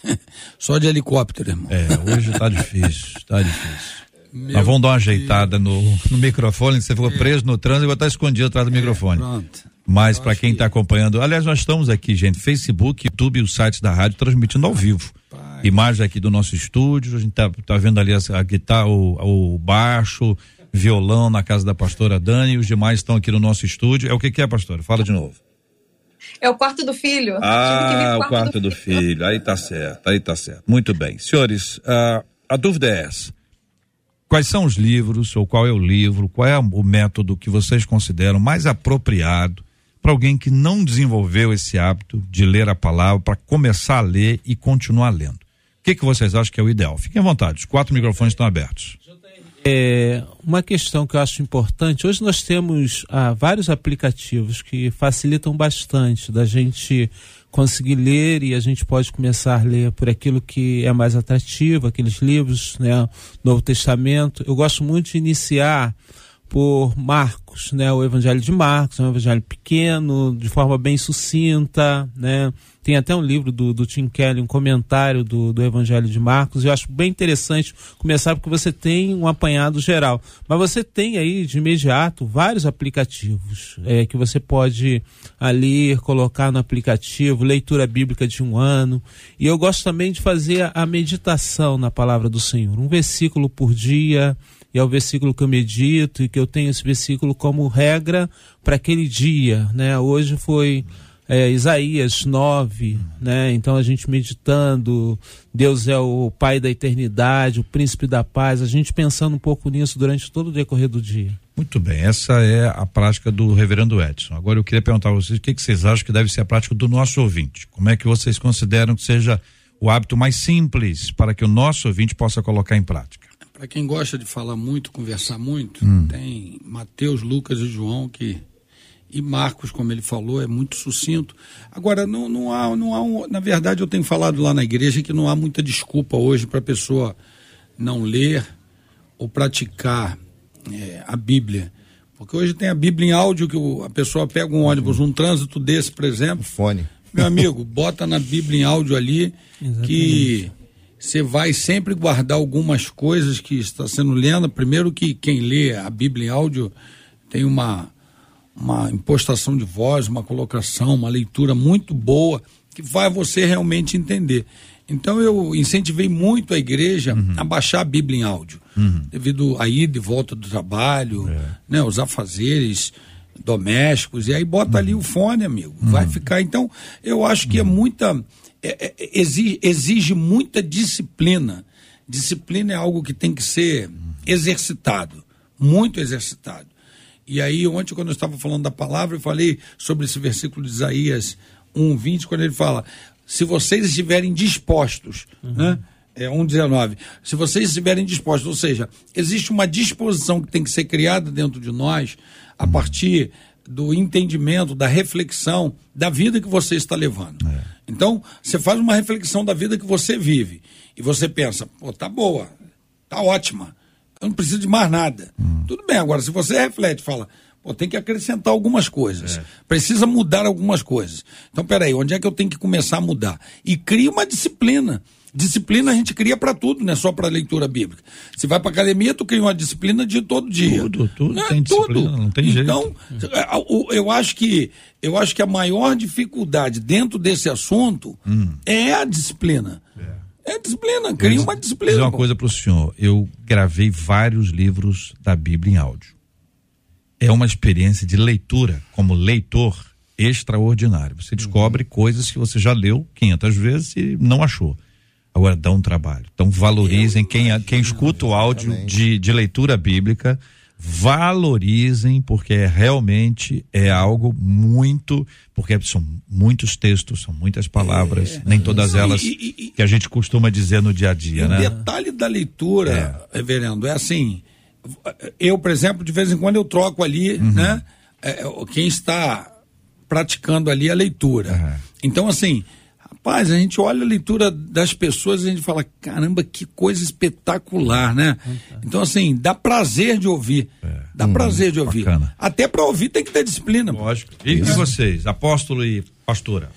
só de helicóptero, irmão. É, hoje tá difícil, tá difícil. Meu Nós vamos dar uma ajeitada no, no microfone, você ficou é. preso no trânsito e vai estar escondido atrás do é, microfone. Pronto. Mas para quem está que... acompanhando, aliás, nós estamos aqui, gente, Facebook, YouTube e os sites da rádio transmitindo ao vivo. Pai. Imagem aqui do nosso estúdio, a gente tá, tá vendo ali a, a guitarra, o, o baixo, violão na casa da pastora Dani e os demais estão aqui no nosso estúdio. É o que, que é, pastora? Fala de novo. É o quarto do filho. Ah, o quarto do, do filho. filho. Aí tá certo, aí tá certo. Muito bem. Senhores, uh, a dúvida é essa. Quais são os livros, ou qual é o livro, qual é o método que vocês consideram mais apropriado para alguém que não desenvolveu esse hábito de ler a palavra, para começar a ler e continuar lendo? O que, que vocês acham que é o ideal? Fiquem à vontade, os quatro microfones estão abertos. É, uma questão que eu acho importante, hoje nós temos ah, vários aplicativos que facilitam bastante da gente conseguir ler e a gente pode começar a ler por aquilo que é mais atrativo, aqueles livros, né, Novo Testamento. Eu gosto muito de iniciar por Marcos, né, o Evangelho de Marcos, é um evangelho pequeno, de forma bem sucinta, né, tem até um livro do, do Tim Kelly, um comentário do, do Evangelho de Marcos. Eu acho bem interessante começar porque você tem um apanhado geral. Mas você tem aí de imediato vários aplicativos é, que você pode ali colocar no aplicativo, leitura bíblica de um ano. E eu gosto também de fazer a meditação na palavra do Senhor. Um versículo por dia e é o versículo que eu medito e que eu tenho esse versículo como regra para aquele dia, né? Hoje foi é, Isaías 9, né? Então a gente meditando, Deus é o Pai da eternidade, o Príncipe da paz, a gente pensando um pouco nisso durante todo o decorrer do dia. Muito bem, essa é a prática do reverendo Edson. Agora eu queria perguntar a vocês o que, que vocês acham que deve ser a prática do nosso ouvinte. Como é que vocês consideram que seja o hábito mais simples para que o nosso ouvinte possa colocar em prática? Para quem gosta de falar muito, conversar muito, hum. tem Mateus, Lucas e João que e Marcos, como ele falou, é muito sucinto. Agora, não, não há, não há um, na verdade, eu tenho falado lá na igreja que não há muita desculpa hoje para a pessoa não ler ou praticar é, a Bíblia. Porque hoje tem a Bíblia em áudio que a pessoa pega um ônibus, um trânsito desse, por exemplo. Fone. Meu amigo, bota na Bíblia em áudio ali Exatamente. que você vai sempre guardar algumas coisas que está sendo lendo. Primeiro que quem lê a Bíblia em áudio tem uma uma impostação de voz, uma colocação, uma leitura muito boa que vai você realmente entender. Então eu incentivei muito a igreja uhum. a baixar a Bíblia em áudio, uhum. devido a ir de volta do trabalho, é. né, os afazeres domésticos, e aí bota uhum. ali o fone, amigo, vai uhum. ficar. Então eu acho que é uhum. muita. É, é, exige, exige muita disciplina. Disciplina é algo que tem que ser exercitado, muito exercitado. E aí, ontem, quando eu estava falando da palavra, eu falei sobre esse versículo de Isaías 1,20, quando ele fala: se vocês estiverem dispostos, uhum. né? É 1,19. Se vocês estiverem dispostos, ou seja, existe uma disposição que tem que ser criada dentro de nós a partir do entendimento, da reflexão da vida que você está levando. É. Então, você faz uma reflexão da vida que você vive e você pensa, pô, tá boa, tá ótima, eu não preciso de mais nada. Hum. Tudo bem, agora, se você reflete fala, Pô, tem que acrescentar algumas coisas. É. Precisa mudar algumas coisas. Então, peraí, onde é que eu tenho que começar a mudar? E cria uma disciplina. Disciplina a gente cria para tudo, não é só para leitura bíblica. Se vai para academia, tu cria uma disciplina de todo dia. Tudo, tudo não, tem tudo. não tem jeito. Então, é, eu acho que eu acho que a maior dificuldade dentro desse assunto hum. é a disciplina. É. Disciplina, cria uma disciplina. Vou dizer uma coisa para o senhor. Eu gravei vários livros da Bíblia em áudio é uma experiência de leitura, como leitor, extraordinário. Você descobre uhum. coisas que você já leu 500 vezes e não achou. Agora dá um trabalho. Então valorizem quem, quem escuta o áudio de, de leitura bíblica, valorizem porque é, realmente é algo muito, porque são muitos textos, são muitas palavras, é, nem todas elas e, e, que a gente costuma dizer no dia a dia, né? O detalhe da leitura, é. reverendo, é assim, eu, por exemplo, de vez em quando eu troco ali, uhum. né? É, é quem está praticando ali a leitura. Uhum. Então, assim, rapaz, a gente olha a leitura das pessoas e a gente fala, caramba, que coisa espetacular, né? Uhum. Então, assim, dá prazer de ouvir. É. Dá prazer de ouvir. Bacana. Até para ouvir tem que ter disciplina. Lógico. E, e vocês, apóstolo e pastora?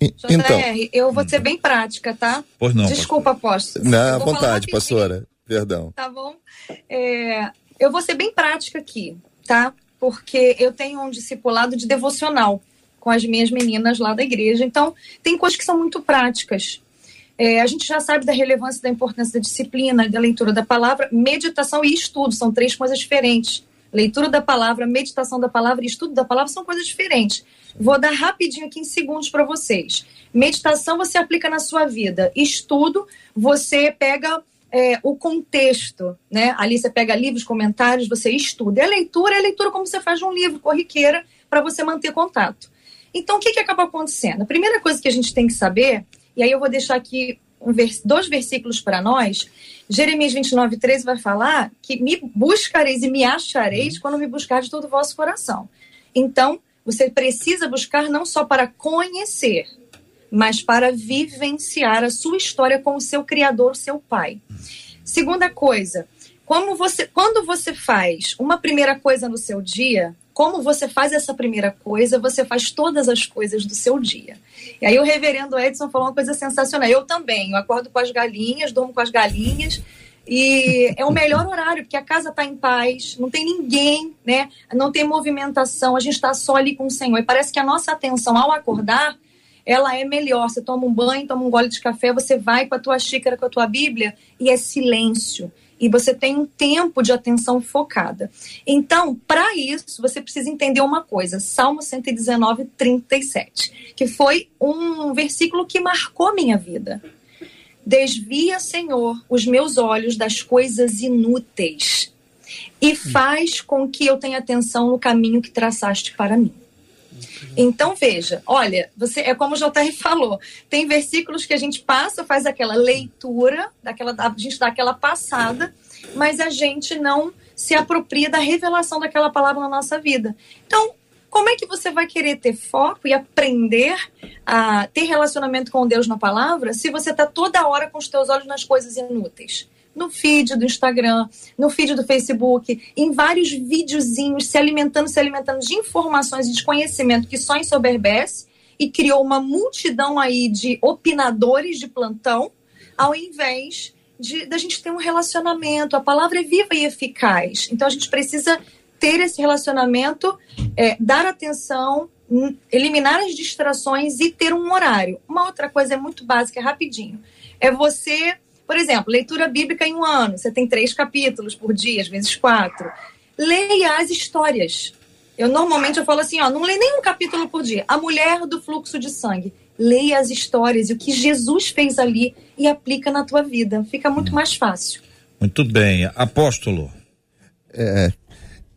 Então, eu vou ser bem prática, tá? Pois não. Desculpa, apóstolo. Não, à vontade, pastora. Perdão. Tá bom? É, eu vou ser bem prática aqui, tá? Porque eu tenho um discipulado de devocional com as minhas meninas lá da igreja. Então, tem coisas que são muito práticas. É, a gente já sabe da relevância da importância da disciplina, da leitura da palavra, meditação e estudo, são três coisas diferentes. Leitura da palavra, meditação da palavra e estudo da palavra são coisas diferentes. Vou dar rapidinho aqui em segundos para vocês. Meditação você aplica na sua vida. Estudo, você pega é, o contexto, né? Ali você pega livros, comentários, você estuda. E a leitura é a leitura como você faz um livro, corriqueira, para você manter contato. Então, o que, que acaba acontecendo? A primeira coisa que a gente tem que saber, e aí eu vou deixar aqui um vers dois versículos para nós. Jeremias 29, 13 vai falar que me buscareis e me achareis quando me buscar de todo o vosso coração. Então, você precisa buscar não só para conhecer, mas para vivenciar a sua história com o seu criador, seu pai. Segunda coisa, como você, quando você faz uma primeira coisa no seu dia, como você faz essa primeira coisa, você faz todas as coisas do seu dia. E aí o reverendo Edson falou uma coisa sensacional. Eu também, eu acordo com as galinhas, durmo com as galinhas, e é o melhor horário, porque a casa está em paz, não tem ninguém, né? Não tem movimentação, a gente está só ali com o Senhor. E parece que a nossa atenção ao acordar ela é melhor. Você toma um banho, toma um gole de café, você vai com a tua xícara, com a tua Bíblia e é silêncio. E você tem um tempo de atenção focada. Então, para isso, você precisa entender uma coisa: Salmo 119, 37, que foi um versículo que marcou minha vida. Desvia, Senhor, os meus olhos das coisas inúteis e faz com que eu tenha atenção no caminho que traçaste para mim. Então, veja, olha, você é como o JR falou, tem versículos que a gente passa, faz aquela leitura, daquela, a gente dá aquela passada, mas a gente não se apropria da revelação daquela palavra na nossa vida. Então, como é que você vai querer ter foco e aprender a ter relacionamento com Deus na palavra se você está toda hora com os teus olhos nas coisas inúteis? No feed do Instagram, no feed do Facebook, em vários videozinhos, se alimentando, se alimentando de informações e de conhecimento que só ensoberbece e criou uma multidão aí de opinadores de plantão, ao invés de da gente ter um relacionamento. A palavra é viva e eficaz. Então a gente precisa ter esse relacionamento, é, dar atenção, eliminar as distrações e ter um horário. Uma outra coisa é muito básica, é rapidinho. É você, por exemplo, leitura bíblica em um ano. Você tem três capítulos por dia, às vezes quatro. Leia as histórias. Eu normalmente eu falo assim, ó, não lê nem um capítulo por dia. A mulher do fluxo de sangue. Leia as histórias e o que Jesus fez ali e aplica na tua vida. Fica muito mais fácil. Muito bem. Apóstolo. É,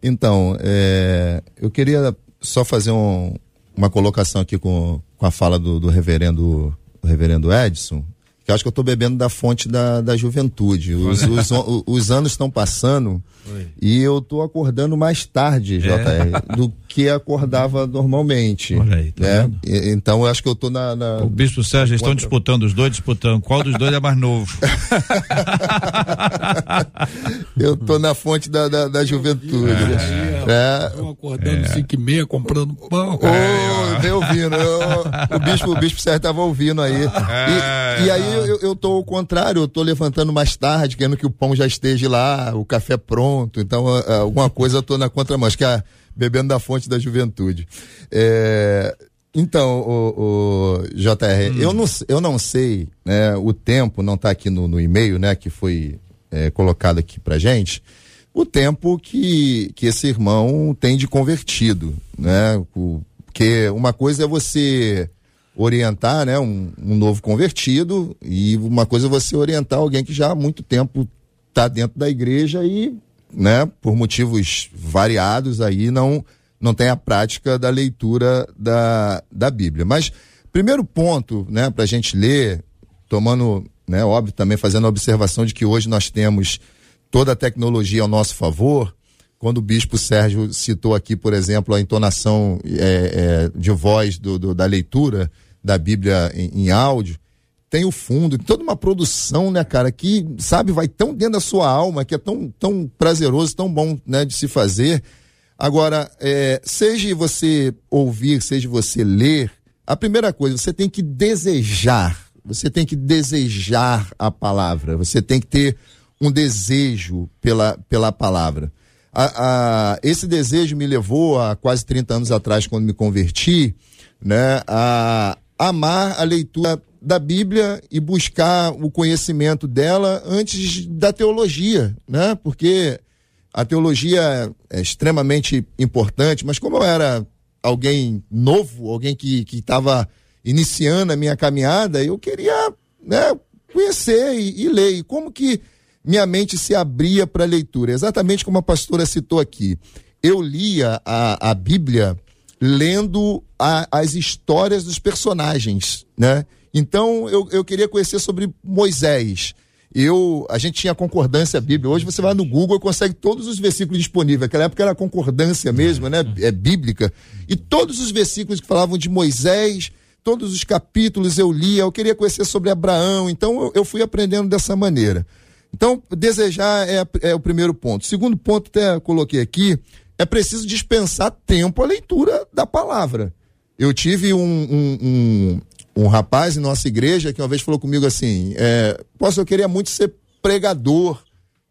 então, é, eu queria só fazer um, uma colocação aqui com, com a fala do, do reverendo, do reverendo Edson, que acho que eu estou bebendo da fonte da, da juventude. Os, os, os, os anos estão passando Oi. E eu tô acordando mais tarde, JR, é. do que acordava normalmente. Olha aí, tá né? então eu acho que eu tô na. na... O Bispo Sérgio, estão disputando, os dois disputando. Qual dos dois é mais novo? eu tô na fonte da, da, da juventude. É. É. Eu acordando 5 é. e meia comprando pão. Oh, é. ouvindo. Eu, o, bispo, o Bispo Sérgio tava ouvindo aí. É. E, e, aí eu, eu tô ao contrário, eu tô levantando mais tarde, querendo que o pão já esteja lá, o café pronto pronto. Então, alguma coisa eu tô na contramão. Acho que é bebendo da fonte da juventude. É, então, o, o JR, hum. eu, não, eu não sei, né, o tempo não está aqui no, no e-mail, né, que foi é, colocado aqui pra gente, o tempo que, que esse irmão tem de convertido, né, porque uma coisa é você orientar, né, um, um novo convertido e uma coisa é você orientar alguém que já há muito tempo está dentro da igreja e né, por motivos variados aí, não, não tem a prática da leitura da, da Bíblia. Mas, primeiro ponto, né, para a gente ler, tomando, né, óbvio, também fazendo a observação de que hoje nós temos toda a tecnologia ao nosso favor. Quando o bispo Sérgio citou aqui, por exemplo, a entonação é, é, de voz do, do, da leitura da Bíblia em, em áudio, tem o fundo, toda uma produção, né, cara, que, sabe, vai tão dentro da sua alma, que é tão, tão prazeroso, tão bom, né, de se fazer. Agora, é, seja você ouvir, seja você ler, a primeira coisa, você tem que desejar, você tem que desejar a palavra, você tem que ter um desejo pela, pela palavra. A, a, esse desejo me levou a quase 30 anos atrás, quando me converti, né, a amar a leitura da Bíblia e buscar o conhecimento dela antes da teologia, né? Porque a teologia é extremamente importante, mas como eu era alguém novo, alguém que estava iniciando a minha caminhada, eu queria né, conhecer e, e ler. E como que minha mente se abria para a leitura? Exatamente como a pastora citou aqui. Eu lia a, a Bíblia lendo a, as histórias dos personagens, né? Então, eu, eu queria conhecer sobre Moisés. Eu, a gente tinha concordância bíblica. Hoje você vai no Google e consegue todos os versículos disponíveis. Naquela época era concordância mesmo, né? É bíblica. E todos os versículos que falavam de Moisés, todos os capítulos eu lia. Eu queria conhecer sobre Abraão. Então eu, eu fui aprendendo dessa maneira. Então, desejar é, é o primeiro ponto. Segundo ponto, até coloquei aqui, é preciso dispensar tempo à leitura da palavra. Eu tive um, um, um, um rapaz em nossa igreja que uma vez falou comigo assim: é, Posso, eu queria muito ser pregador.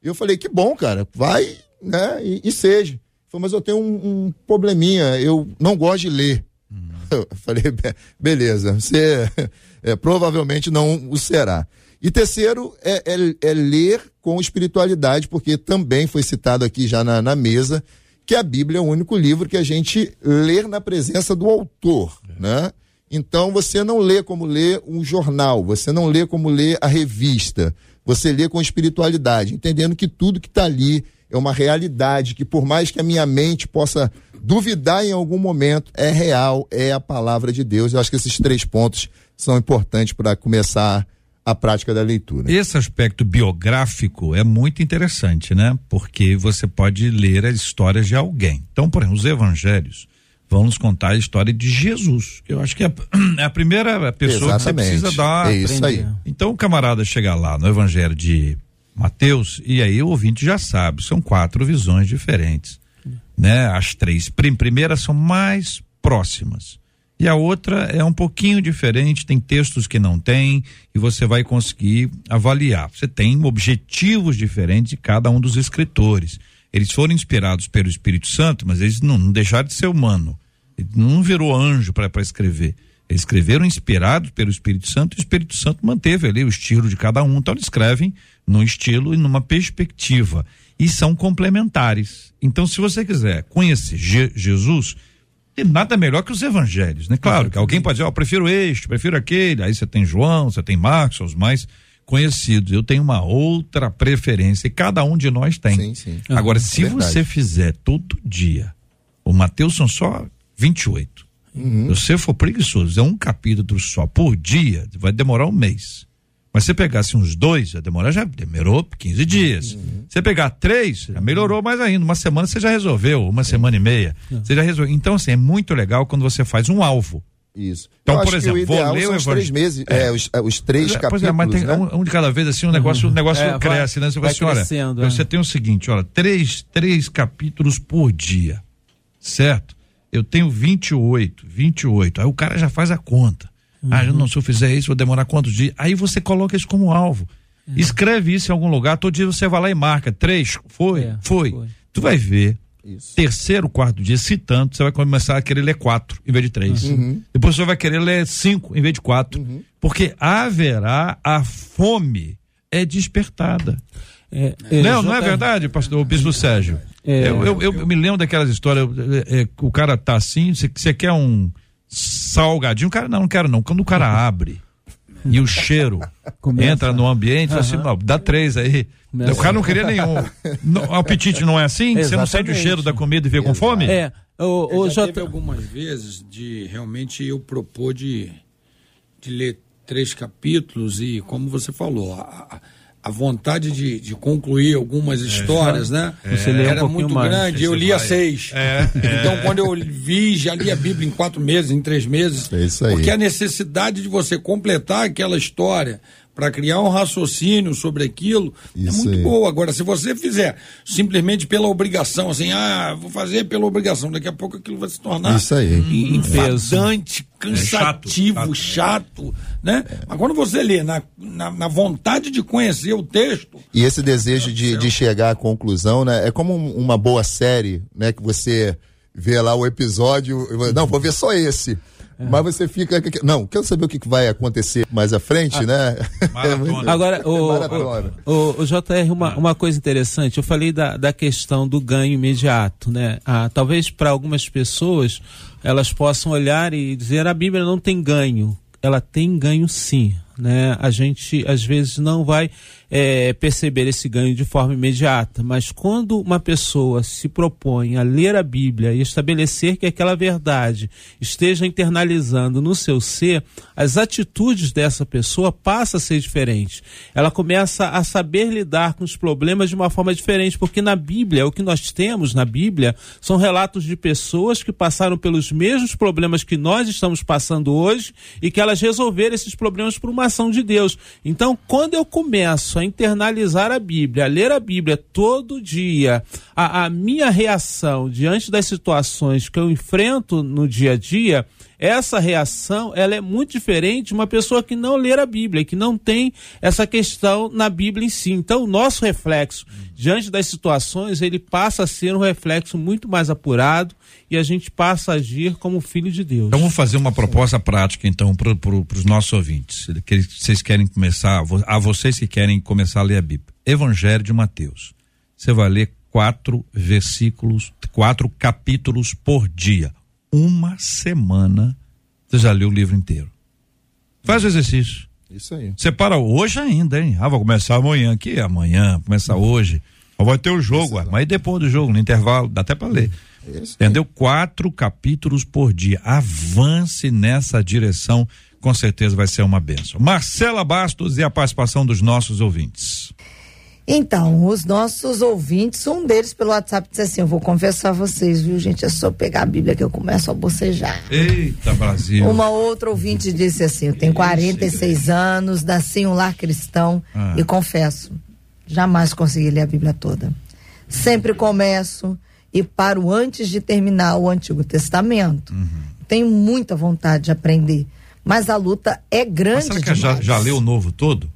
Eu falei: Que bom, cara, vai, né? E, e seja. Ele falou, mas eu tenho um, um, probleminha, eu não gosto de ler. Uhum. Eu falei: Beleza, você é, provavelmente não o será. E terceiro é, é, é, ler com espiritualidade, porque também foi citado aqui já na, na mesa que a Bíblia é o único livro que a gente lê na presença do autor, é. né? Então você não lê como lê um jornal, você não lê como lê a revista, você lê com espiritualidade, entendendo que tudo que está ali é uma realidade, que por mais que a minha mente possa duvidar em algum momento, é real, é a palavra de Deus. Eu acho que esses três pontos são importantes para começar a prática da leitura. Esse aspecto biográfico é muito interessante, né? Porque você pode ler as histórias de alguém. Então, por exemplo, os evangelhos vão nos contar a história de Jesus. Eu acho que é, é a primeira pessoa Exatamente. que você precisa dar. É isso aí. Então o camarada chegar lá no Evangelho de Mateus, e aí o ouvinte já sabe, são quatro visões diferentes. Né? As três primeiras são mais próximas. E a outra é um pouquinho diferente, tem textos que não tem, e você vai conseguir avaliar. Você tem objetivos diferentes de cada um dos escritores. Eles foram inspirados pelo Espírito Santo, mas eles não, não deixaram de ser humano. Não virou anjo para escrever. Eles escreveram inspirados pelo Espírito Santo e o Espírito Santo manteve ali o estilo de cada um. Então eles escrevem num estilo e numa perspectiva. E são complementares. Então, se você quiser conhecer Je Jesus, tem nada melhor que os evangelhos, né? Claro que alguém pode dizer, ó, oh, prefiro este, prefiro aquele. Aí você tem João, você tem Marcos, os mais conhecidos. Eu tenho uma outra preferência e cada um de nós tem. Sim, sim. Agora, é se verdade. você fizer todo dia, o Mateus são só 28. Uhum. Se você for preguiçoso, é um capítulo só por dia, vai demorar um mês. Mas se você pegasse uns dois, já demora, já demorou 15 dias. Uhum. Se você pegar três, já melhorou mais ainda. Uma semana você já resolveu, uma semana e meia. Você já resolveu. Então, assim, é muito legal quando você faz um alvo. Isso. Então, Eu por exemplo, vou ler o os três meses, é, os, os três Pois é, capítulos, é, mas tem né? um, um de cada vez, assim, o negócio, o negócio É, vai- cresce, né? Você vai vai assim, olha, é. você tem o seguinte, olha, três, três capítulos por dia, certo? Eu tenho 28, 28. Aí o cara já faz a conta. Ah, eu não, se eu fizer isso, vou demorar quantos dias? Aí você coloca isso como alvo. Escreve isso em algum lugar, todo dia você vai lá e marca. Três, foi, É, foi. foi. Tu vai ver. Isso. Terceiro, quarto dia, se tanto, você vai começar a querer ler quatro em vez de três. Uhum. Depois você vai querer ler cinco em vez de quatro. Porque haverá a fome é despertada. É, é, não, não é verdade, pastor o Bispo Sérgio? É. eu, eu, eu me lembro daquelas histórias, é, é, o cara tá assim, você- quer um salgadinho, o cara, não, não quero não. Quando o cara abre e o cheiro Começa. entra no ambiente, assim, não, dá três aí. Começa. O cara não queria nenhum. O apetite não é assim? Você não sente o cheiro da comida e vê com fome? É, o, o já J... teve algumas vezes de realmente eu propor de, de ler três capítulos e, como você falou, a, a vontade de, de concluir algumas histórias, né? Você lê um Era pouquinho muito mais. grande, eu lia vai. seis. É, Então, quando eu vi, já li a Bíblia em quatro meses, em três meses. É isso aí. Porque a necessidade de você completar aquela história para criar um raciocínio sobre aquilo é Isso muito aí. boa. Agora, se você fizer simplesmente pela obrigação, assim, ah, vou fazer pela obrigação, daqui a pouco aquilo vai se tornar Isso aí. enfadante, cansativo, chato, chato, né? Mas quando você lê na, na, na vontade de conhecer o texto, E esse desejo de, de chegar à conclusão, né? É como um- uma boa série, né? Que você vê lá o episódio, e não, vou ver só esse. É. Mas você fica, não, quero saber o que vai acontecer mais à frente, Ah. né? Maratona. Agora, o, Maratona. o, o, o JR, uma, uma coisa interessante, eu falei da, da questão do ganho imediato, né? Ah, talvez para algumas pessoas elas possam olhar e dizer a Bíblia não tem ganho. Ela tem ganho sim, né? A gente às vezes não vai eh, perceber esse ganho de forma imediata, mas quando uma pessoa se propõe a ler a Bíblia e estabelecer que aquela verdade esteja internalizando no seu ser, as atitudes dessa pessoa passam a ser diferentes. Ela começa a saber lidar com os problemas de uma forma diferente, porque na Bíblia, o que nós temos na Bíblia são relatos de pessoas que passaram pelos mesmos problemas que nós estamos passando hoje e que elas resolveram esses problemas por uma ação de Deus. Então, quando eu começo a internalizar a Bíblia, a ler a Bíblia todo dia, a, a minha reação diante das situações que eu enfrento no dia a dia, essa reação ela é muito diferente de uma pessoa que não ler a Bíblia, que não tem essa questão na Bíblia em si. Então, o nosso reflexo diante das situações, ele passa a ser um reflexo muito mais apurado e a gente passa a agir como filho de Deus. Então vamos fazer uma proposta prática então para pro, os nossos ouvintes. Que vocês querem começar, a vocês que querem começar a ler a Bíblia. Evangelho de Mateus. Você vai ler quatro versículos, quatro capítulos por dia. Uma semana você já leu o livro inteiro. Faz o exercício. Isso aí. Você para hoje ainda, hein? Ah, vou começar amanhã aqui, amanhã, começar hoje. Vai ter o jogo, ué, mas depois do jogo, no intervalo, dá até para ler. Isso. Entendeu? Quatro capítulos por dia. Avance nessa direção, com certeza vai ser uma benção. Marcela Bastos e a participação dos nossos ouvintes. Então, os nossos ouvintes, um deles pelo WhatsApp disse assim: Eu vou confessar a vocês, viu, gente? É só pegar a Bíblia que eu começo a bocejar. Eita, Brasil. Uma outra ouvinte disse assim: Eu tenho 46 anos, nasci em um lar cristão Ah. e confesso, jamais consegui ler a Bíblia toda. Sempre começo e paro antes de terminar o Antigo Testamento. Uhum. Tenho muita vontade de aprender, mas a luta é Mas grande será que já, já leu o novo todo?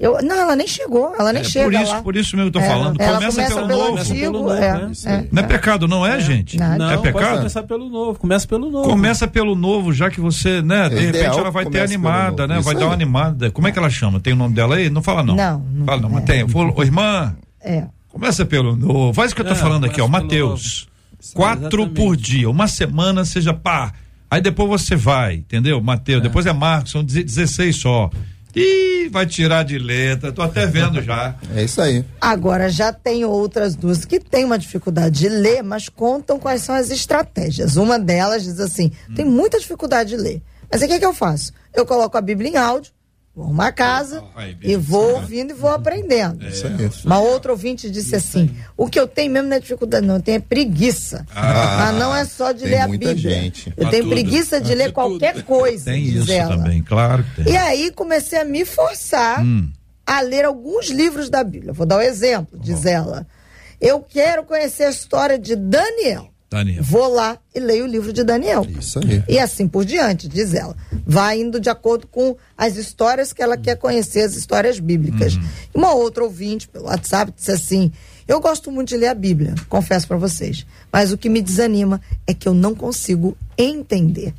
Eu, não, ela nem chegou, ela nem É, chega por isso, lá. por isso mesmo que eu tô É, falando. ela Começa, começa pelo, pelo novo. Começa pelo antigo, novo, é, né? é. Não é pecado, não é, gente? Nada. Não, é pode pecado? começar pelo novo. Começa pelo novo. Começa pelo novo, já que você, né? De É repente ideal ela vai ter animada, né? Isso Vai dar aí. uma animada. Como é que ela chama? Tem o nome dela aí? Não fala não. Não, não Fala não, é. mas tem. Ô, irmã, É. começa pelo novo. Faz o que eu tô É, falando aqui, ó. começa Mateus. Quatro Exatamente. por dia. Uma semana seja pá. Aí depois você vai, entendeu? Mateus. Depois é Marcos, são 16 só. Ih, vai tirar de letra. Tô até vendo já. É isso aí. Agora, já tem outras duas que têm uma dificuldade de ler, mas contam quais são as estratégias. Uma delas diz assim: tem muita dificuldade de ler. Mas aí o que, que eu faço? Eu coloco a Bíblia em áudio, vou arrumar a casa Aí, e vou ouvindo e vou aprendendo. Uma outra ouvinte disse assim: o que eu tenho mesmo não é dificuldade, não, eu tenho é preguiça. Ah, mas não é só de ler a Bíblia. gente. Eu Pra tenho tudo. preguiça de ler qualquer coisa. Tem isso ela. também, claro que tem. E aí comecei a me forçar Hum. a ler alguns livros da Bíblia. Vou dar um exemplo, diz ela. Eu quero conhecer a história de Daniel. Daniel. Vou lá e leio o livro de Daniel. Isso aí. E assim por diante, diz ela. Vai indo de acordo com as histórias que ela quer conhecer, as histórias bíblicas. Uhum. Uma outra ouvinte pelo WhatsApp disse assim: Eu gosto muito de ler a Bíblia, confesso para vocês. Mas o que me desanima é que eu não consigo entender.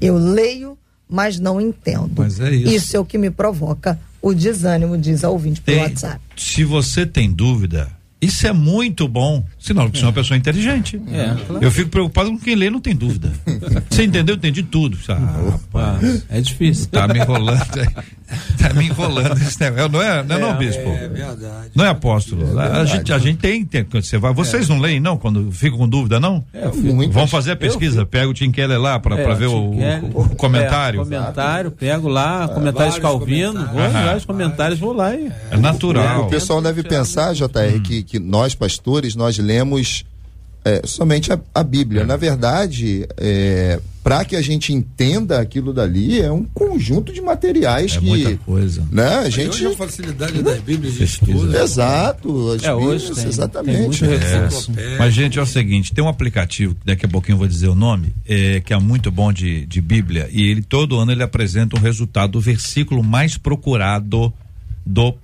Eu leio, mas não entendo. Mas é isso. Isso é o que me provoca o desânimo, diz a ouvinte pelo Tem- WhatsApp. se você tem dúvida, isso é muito bom. Senão, você é uma pessoa inteligente. É, claro. Eu fico preocupado com quem lê não tem dúvida. Você entendeu? Eu entendi tudo. Ah, Ah, é difícil. tá me enrolando. tá me enrolando esse negócio. Não é, não é, não, bispo? É verdade. Não é apóstolo. a, gente, a gente tem, tem quando você vai. Vocês não leem, não? Quando ficam com dúvida, não? É, eu fico- Muito. Vamos fazer a pesquisa. Pega o Tim Keller lá pra, pra É, ver o, Keller. o- o comentário. É, comentário, pego lá, comentários Calvino, vou, comentários. vários comentários, vou lá e. É natural. O pessoal deve pensar, JR, que, que nós, pastores, nós lemos é, somente a, a Bíblia. Na verdade, para que a gente entenda aquilo dali, é um conjunto de materiais É que. muita coisa. Né, a Hoje gente. a facilidade das Bíblias de Pesquisa. estudo. Exato, as É, hoje Bíblias, tem, exatamente. tem. É. Mas, gente, é o seguinte: tem um aplicativo, daqui a pouquinho eu vou dizer o nome, é, que é muito bom de, de Bíblia, e ele todo ano ele apresenta um resultado do versículo mais procurado do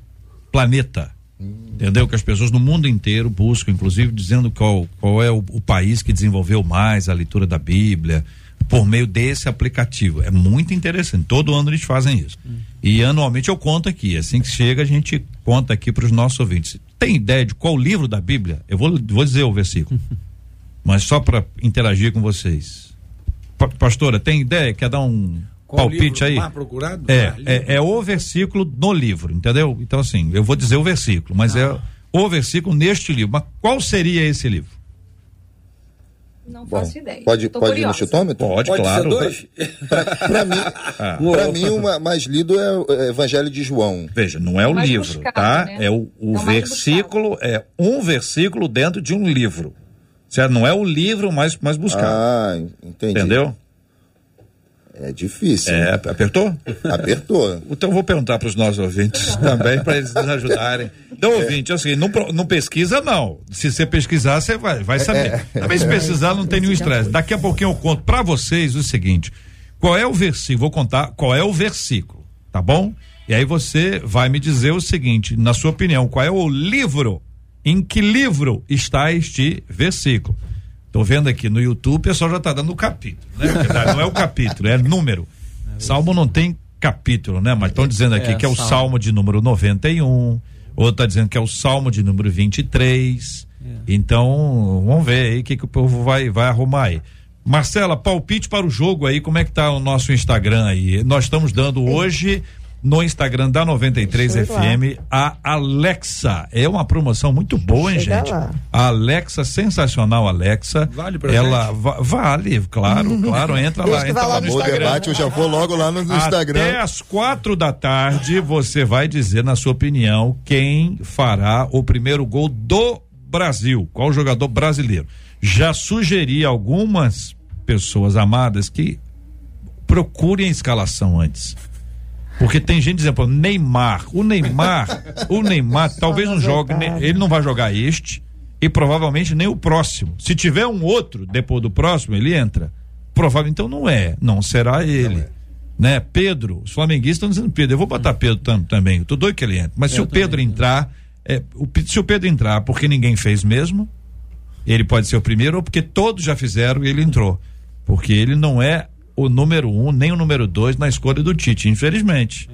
planeta. Entendeu? Que as pessoas no mundo inteiro buscam, inclusive dizendo qual, qual é o, o país que desenvolveu mais a leitura da Bíblia por meio desse aplicativo. É muito interessante. Todo ano eles fazem isso. E anualmente eu conto aqui. Assim que chega, a gente conta aqui para os nossos ouvintes. Tem ideia de qual livro da Bíblia? Eu vou, vou dizer o versículo. Mas só para interagir com vocês. Pa- pastora, tem ideia? Quer dar um Qual palpite livro aí? mais procurado? É, Ah, é, é o versículo no livro, entendeu? Então, assim, eu vou dizer o versículo, mas é o versículo neste livro. Mas qual seria esse livro? Não Bom, faço ideia. pode, Tô pode ir no chutômetro? Pode, Pode claro. Para mim, pra mim mais lido é o é, Evangelho de João. Veja, não é o mais livro, buscado, tá? né? É o, o É versículo, é um versículo dentro de um livro. Certo? Não é o livro mais, mais buscado. Ah, entendi. entendeu? É difícil. É, apertou? Apertou. Então eu vou perguntar para os nossos ouvintes também, para eles nos ajudarem. Então, ouvinte, assim, não, pro- não pesquisa, não. Se você pesquisar, você vai, vai saber. Também se pesquisar, não tem nenhum estresse. Daqui a pouquinho eu conto para vocês o seguinte: qual é o versículo? Vou contar qual é o versículo, tá bom? E aí você vai me dizer o seguinte, na sua opinião, qual é o livro? Em que livro está este versículo? Tô vendo aqui no YouTube, o pessoal já tá dando o capítulo, né? Verdade, Não é o capítulo, é número. Salmo não tem capítulo, né? Mas estão dizendo aqui É, que é o Salmo. Salmo de número 91, outro tá dizendo que é o Salmo de número 23. Então, vamos ver aí o que, que o povo vai, vai arrumar aí. Marcela, palpite para o jogo aí, como é que tá o nosso Instagram aí? Nós estamos dando hoje no Instagram da 93 Deixa eu ir FM a Alexa. É uma promoção muito boa, hein, Chega gente? lá. A Alexa, sensacional Alexa. Vale pra Ela va- vale, claro, claro, entra lá, entra lá no Instagram. debate eu já vou logo lá no, no Até Instagram. às quatro da tarde, você vai dizer, na sua opinião, quem fará o primeiro gol do Brasil. Qual jogador brasileiro? Já sugeri algumas pessoas amadas que procurem a escalação antes. Porque tem gente dizendo, Neymar, o Neymar, o Neymar talvez não jogue, oitavas. ele não vai jogar este e provavelmente nem o próximo. Se tiver um outro depois do próximo, ele entra. Provável, então não é, não será ele. né? Pedro, os flamenguistas estão dizendo Pedro, eu vou botar Pedro tam, também, eu tô doido que ele entre. Mas Eu se o Pedro também. entrar, é, o, se o Pedro entrar porque ninguém fez mesmo, ele pode ser o primeiro ou porque todos já fizeram e ele entrou. Porque ele não é o número um, nem o número dois na escolha do Tite, infelizmente.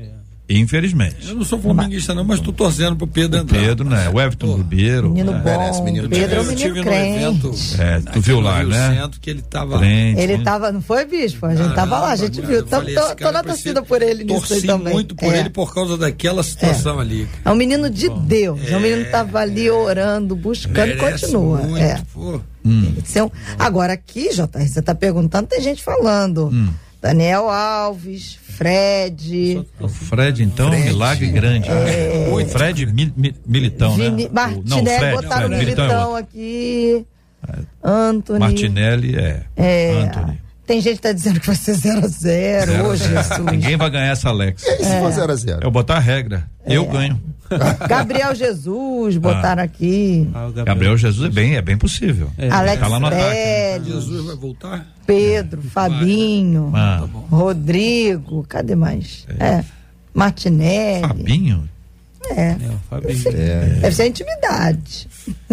Infelizmente. Eu não sou flamenguista não, mas tô torcendo pro Pedro entrar. Pedro, né? O Everton Ribeiro. Menino né? merece, bom. menino Pedro é um eu menino crente. evento É, tu viu lá, Rio né? Centro, que ele tava Crente, Ele né? tava, não foi, bispo? A gente tava lá, a gente Caramba, viu. Tô, falei, tô, esse tô na torcida por ele nisso aí torci também. muito por É. ele por causa daquela situação ali. É um menino de Deus. É um menino que tava ali orando, buscando e continua. muito, É. pô. Esse é um- Agora aqui, JR, você tá perguntando, tem gente falando. Hum. Daniel Alves, Fred, O Fred, então, um milagre grande. O Fred Mi- Mi- Militão, Vini, né? O- Martinelli, Fred, botaram o Fred, Militão é Militão outro. aqui. Anthony. Martinelli é. É, Anthony. Tem gente que tá dizendo que vai ser 0 a 0 Zero, Ô, zero. Jesus. Ninguém vai ganhar essa Alex. E aí, se for 0 a 0 Eu botar a regra. Eu É. ganho. Gabriel Jesus, botaram aqui. Ah, o Gabriel Jesus é bem, é bem possível. É. Alex tá lá no ataque, Fred, Jesus vai voltar? Pedro, Fabinho, Ah, Rodrigo, cadê mais? É. Martinelli. Fabinho? É. É, o Fabinho. Deve ser intimidade.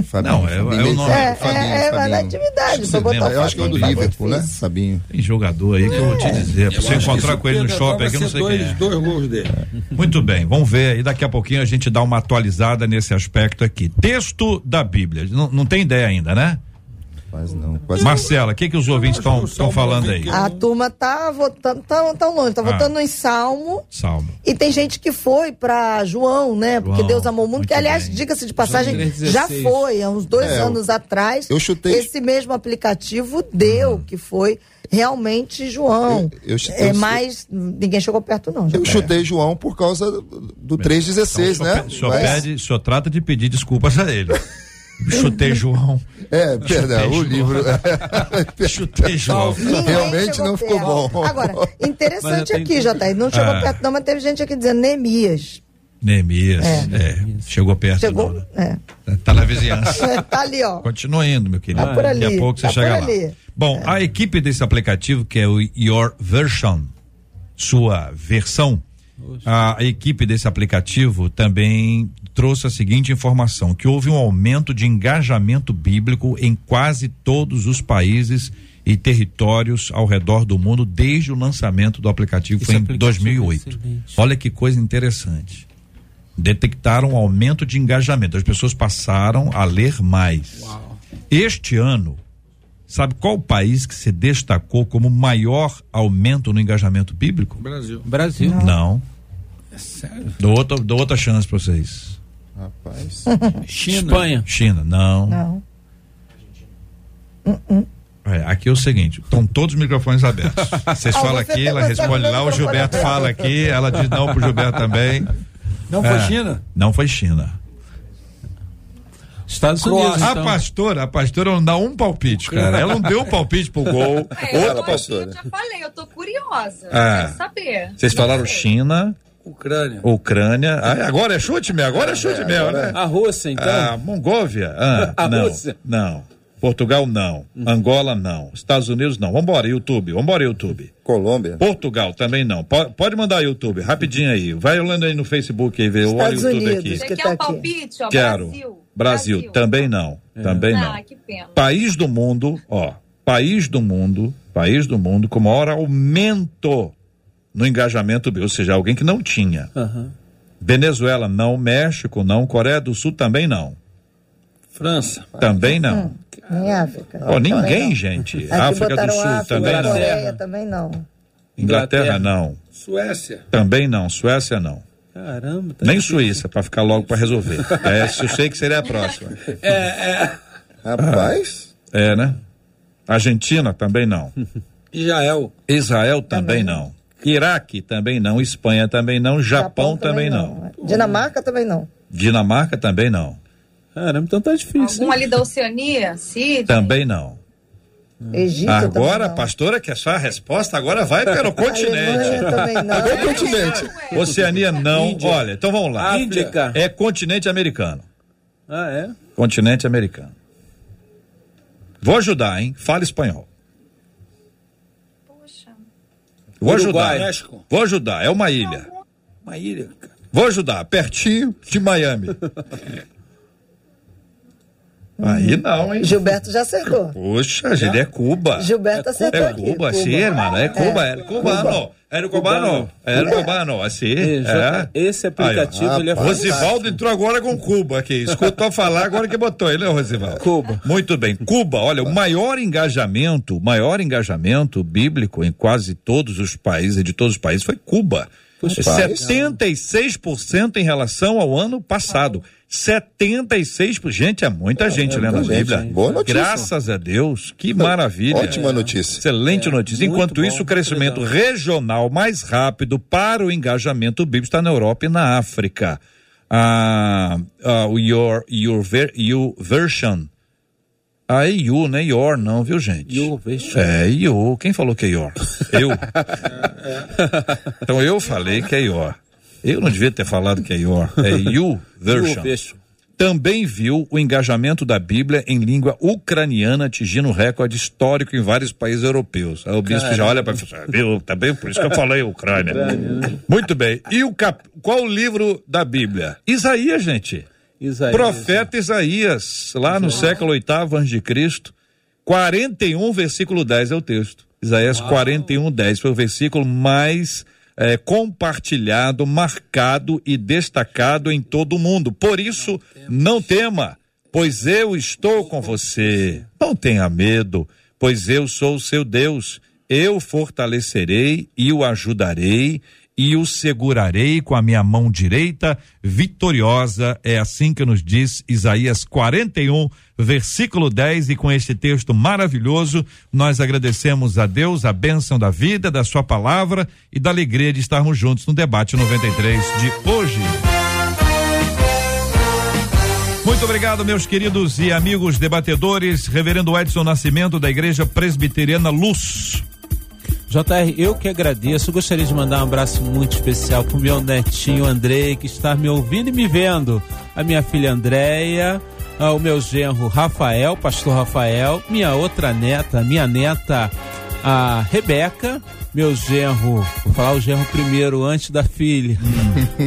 Fabinho, Não, é- Fabinho, é o nome. É, Fabinho, é, é, mas na Fabinho. intimidade. Pra botar Eu acho que é o do Fabinho, Liverpool, né? Fabinho. Tem jogador aí que eu vou te dizer. Pra você encontrar com ele no shopping aqui, eu não sei vai quem é. dois, dois gols dele. Muito bem, vamos ver aí. Daqui a pouquinho a gente dá uma atualizada nesse aspecto aqui. Texto da Bíblia. Não, não tem ideia ainda, né? Quase não. Quase Marcela, o que, que os ouvintes estão falando aí? A turma tá votando, tão, tão longe, tá Ah. votando em Salmo. Salmo. E tem gente que foi pra João, né? Porque João, Deus amou o mundo, muito que aliás, diga-se de passagem, João 3,16. já foi, há uns dois É, eu- anos atrás. eu chutei- Esse mesmo aplicativo deu, que foi realmente João. Eu- eu chutei- é, eu- mas ninguém chegou perto, não. Eu chutei João por causa do, do 3,16, Então, né? senhor, Mas- pede, senhor trata de pedir desculpas a ele. Chutei João. É, perdão, o João. livro. Chutei João. Realmente não ficou perto. bom. Agora, interessante eu tenho aqui, JR. Não chegou Ah. perto, não, mas teve gente aqui dizendo Neemias. Neemias. É. Chegou perto. Chegou. não, É. né? Tá na vizinhança. tá ali, ó. Continua indo, meu querido. Tá por ali, Daqui a pouco você tá chega por lá. ali. É. Bom, a equipe desse aplicativo, que é o Your Version, sua versão, a equipe desse aplicativo também trouxe a seguinte informação: que houve um aumento de engajamento bíblico em quase todos os países e territórios ao redor do mundo desde o lançamento do aplicativo, Esse foi em aplicativo 2008. é excelente. Olha que coisa interessante. Detectaram um aumento de engajamento. As pessoas passaram a ler mais. Este ano, sabe qual país que se destacou como maior aumento no engajamento bíblico? Brasil. Brasil. Não. É sério? Dou outra, dou outra chance para vocês. Rapaz. China. Espanha. China, não. Não. É, aqui é o seguinte, estão todos os microfones abertos. Vocês Ah, falam aqui, tem- ela responde lá, o Gilberto aberto. fala aqui, ela diz não pro Gilberto também. Não foi É, China? Não foi China. Estados Croácia. Unidos. A Então. pastora, a pastora não dá um palpite, cara. Ela não deu um palpite pro gol. É, Outra aqui, eu pastora. já falei, eu tô curiosa. Ah. Quero saber. Vocês falaram Sei. China, Ucrânia. Ucrânia. Ah, agora é chute meu, agora é chute meu, né? A Rússia, então. Ah, Mongóvia. Ah, A não. Rússia. Não. Portugal não. Angola não. Estados Unidos não. Vambora, YouTube. Vambora, YouTube. Colômbia. Portugal também não. Po- Pode mandar YouTube, rapidinho aí. Vai olhando aí no Facebook aí, vê. Olha o Estados YouTube Unidos. aqui. Você que quer tá um aqui. palpite? Ó, Quero. Brasil. Brasil, também não. Também não. Ah, que pena. País do mundo, ó, país do mundo, país do mundo com maior aumento no engajamento, ou seja, alguém que não tinha. Aham. Venezuela não, México não, Coreia do Sul também não. França. Também não. Em África. Ó, ninguém, gente. Aqui África do Sul África, também não. Coreia também não. Inglaterra Inglaterra. não. Suécia. Também não. Suécia não. Caramba. Tá Nem Suíça, para ficar logo para resolver. É, eu sei que seria a próxima. Rapaz. É, né? Argentina também não. Israel. Israel também não. Iraque também não. Espanha também não. Japão, também, não. Dinamarca também não. Dinamarca também não. Caramba, então tá difícil. Algum ali da Oceania? Sydney? Também não. Egito Agora, também a não. pastora, que é só a resposta, agora vai pelo continente. Alemanha também não. É continente. Oceania não. Índia. Olha, então vamos lá. África. É continente americano. Ah, é? Continente americano. Vou ajudar, hein? Fala espanhol. Poxa. Vou Uruguai. ajudar. Vou ajudar. É uma ilha. Uma ilha, cara. Vou ajudar. Pertinho de Miami. Aí não, hein? Gilberto já acertou. Poxa, gente, é Cuba. Gilberto acertou É aqui. Cuba, sim, irmão. É Cuba, é cubano. É cubano. É cubano, assim. É, É. Esse aplicativo Aí, ele é Rosivaldo entrou agora com Cuba aqui. Escutou falar agora que botou ele, né, Rosivaldo? Cuba. Muito bem. Cuba, olha, o maior engajamento, o maior engajamento bíblico em quase todos os países, de todos os países, foi Cuba. Os 76% em relação ao ano passado. 76%. Gente, é muita gente lendo a gente, Bíblia. hein? Boa notícia. Graças a Deus. Que maravilha. Ótima notícia. Excelente notícia. muito Enquanto bom, isso, o crescimento legal. regional mais rápido para o engajamento bíblico está na Europa e na África. Ah, o your, your, ver, your version. Ah, é you, não é your, não, viu, gente? Your version. É, you. Quem falou que é your? Eu. então eu falei que é your. Eu não devia ter falado que é your. É you version também viu o engajamento da Bíblia em língua ucraniana atingindo um recorde histórico em vários países europeus. Aí o bispo já olha para viu, tá bem? Por isso que eu falei Ucrânia. Muito bem. E o cap... qual o livro da Bíblia? Isaías, gente. Isaías. Profeta Isaías, lá no século oitavo antes de Cristo, 41 versículo 10 é o texto. Isaías 41 10 foi o versículo mais eh, compartilhado, marcado e destacado em todo o mundo. Por isso, não tema, pois eu estou com você. Não tenha medo, pois eu sou o seu Deus. Eu fortalecerei e o ajudarei e o segurarei com a minha mão direita vitoriosa. É assim que nos diz Isaías 41, versículo 10. E com este texto maravilhoso, nós agradecemos a Deus a bênção da vida, da Sua palavra e da alegria de estarmos juntos no debate 93 de hoje. Muito obrigado, meus queridos e amigos debatedores. Reverendo Edson Nascimento, da Igreja Presbiteriana Luz. JR, eu que agradeço. Gostaria de mandar um abraço muito especial pro meu netinho Andrei, que está me ouvindo e me vendo. A minha filha Andréia, ah, o meu genro Rafael, pastor Rafael, minha outra neta, minha neta a Rebeca, meu genro, vou falar o genro primeiro antes da filha,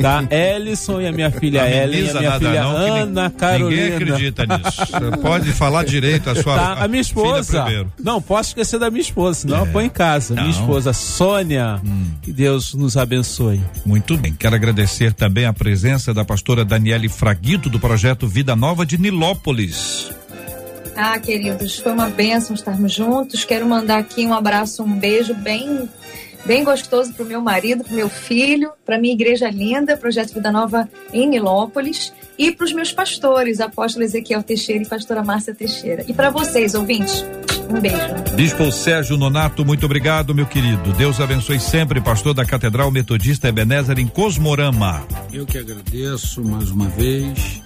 tá? Ellison e a minha filha Não Ellen, a minha nada filha não, Ana Carolina. Ninguém acredita nisso. Você pode falar direito a sua Tá, a minha filha esposa. Não, posso esquecer da minha esposa, senão eu ponho em casa. Não. Hum. Minha esposa Sônia. Que Deus nos abençoe. Muito bem. Quero agradecer também a presença da pastora Daniele Fraguito, do projeto Vida Nova de Nilópolis. Ah, queridos, foi uma bênção estarmos juntos. Quero mandar aqui um abraço, um beijo bem, bem gostoso para o meu marido, para o meu filho, para minha igreja linda, Projeto Vida Nova em Nilópolis, e para os meus pastores, apóstolo Ezequiel Teixeira e pastora Márcia Teixeira. E para vocês, ouvintes, um beijo. Bispo Sérgio Nonato, muito obrigado, meu querido. Deus abençoe sempre, pastor da Catedral Metodista Ebenezer em Cosmorama. Eu que agradeço mais uma vez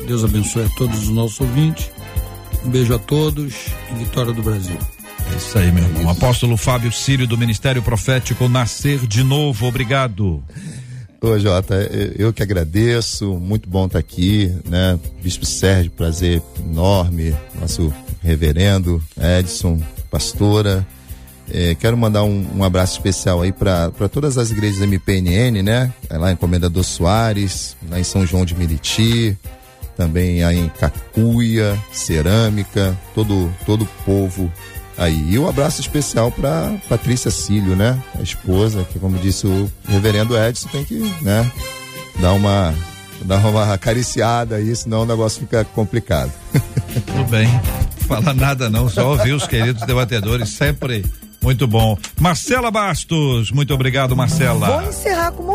e Deus abençoe a todos os nossos ouvintes. Um beijo a todos e vitória do Brasil. É isso aí, meu irmão. Apóstolo Fábio Sírio, do Ministério Profético Nascer de Novo, obrigado. Ô, Jota, eu- que agradeço, muito bom estar aqui, né? Bispo Sérgio, prazer enorme, nosso reverendo Edson, pastora. Eh, quero mandar um, um abraço especial aí para todas as igrejas MPNN, né? É Lá em Comendador Soares, lá em São João de Meriti, também aí em Cacuia, Cerâmica, todo todo o povo aí. E um abraço especial para Patrícia Cílio, né? A esposa, que como disse o reverendo Edson, tem que, né, dar uma dar uma acariciada aí, senão o negócio fica complicado. Tudo bem. Fala nada não, só ouvir os queridos debatedores, sempre muito bom. Marcela Bastos, muito obrigado, Marcela. uma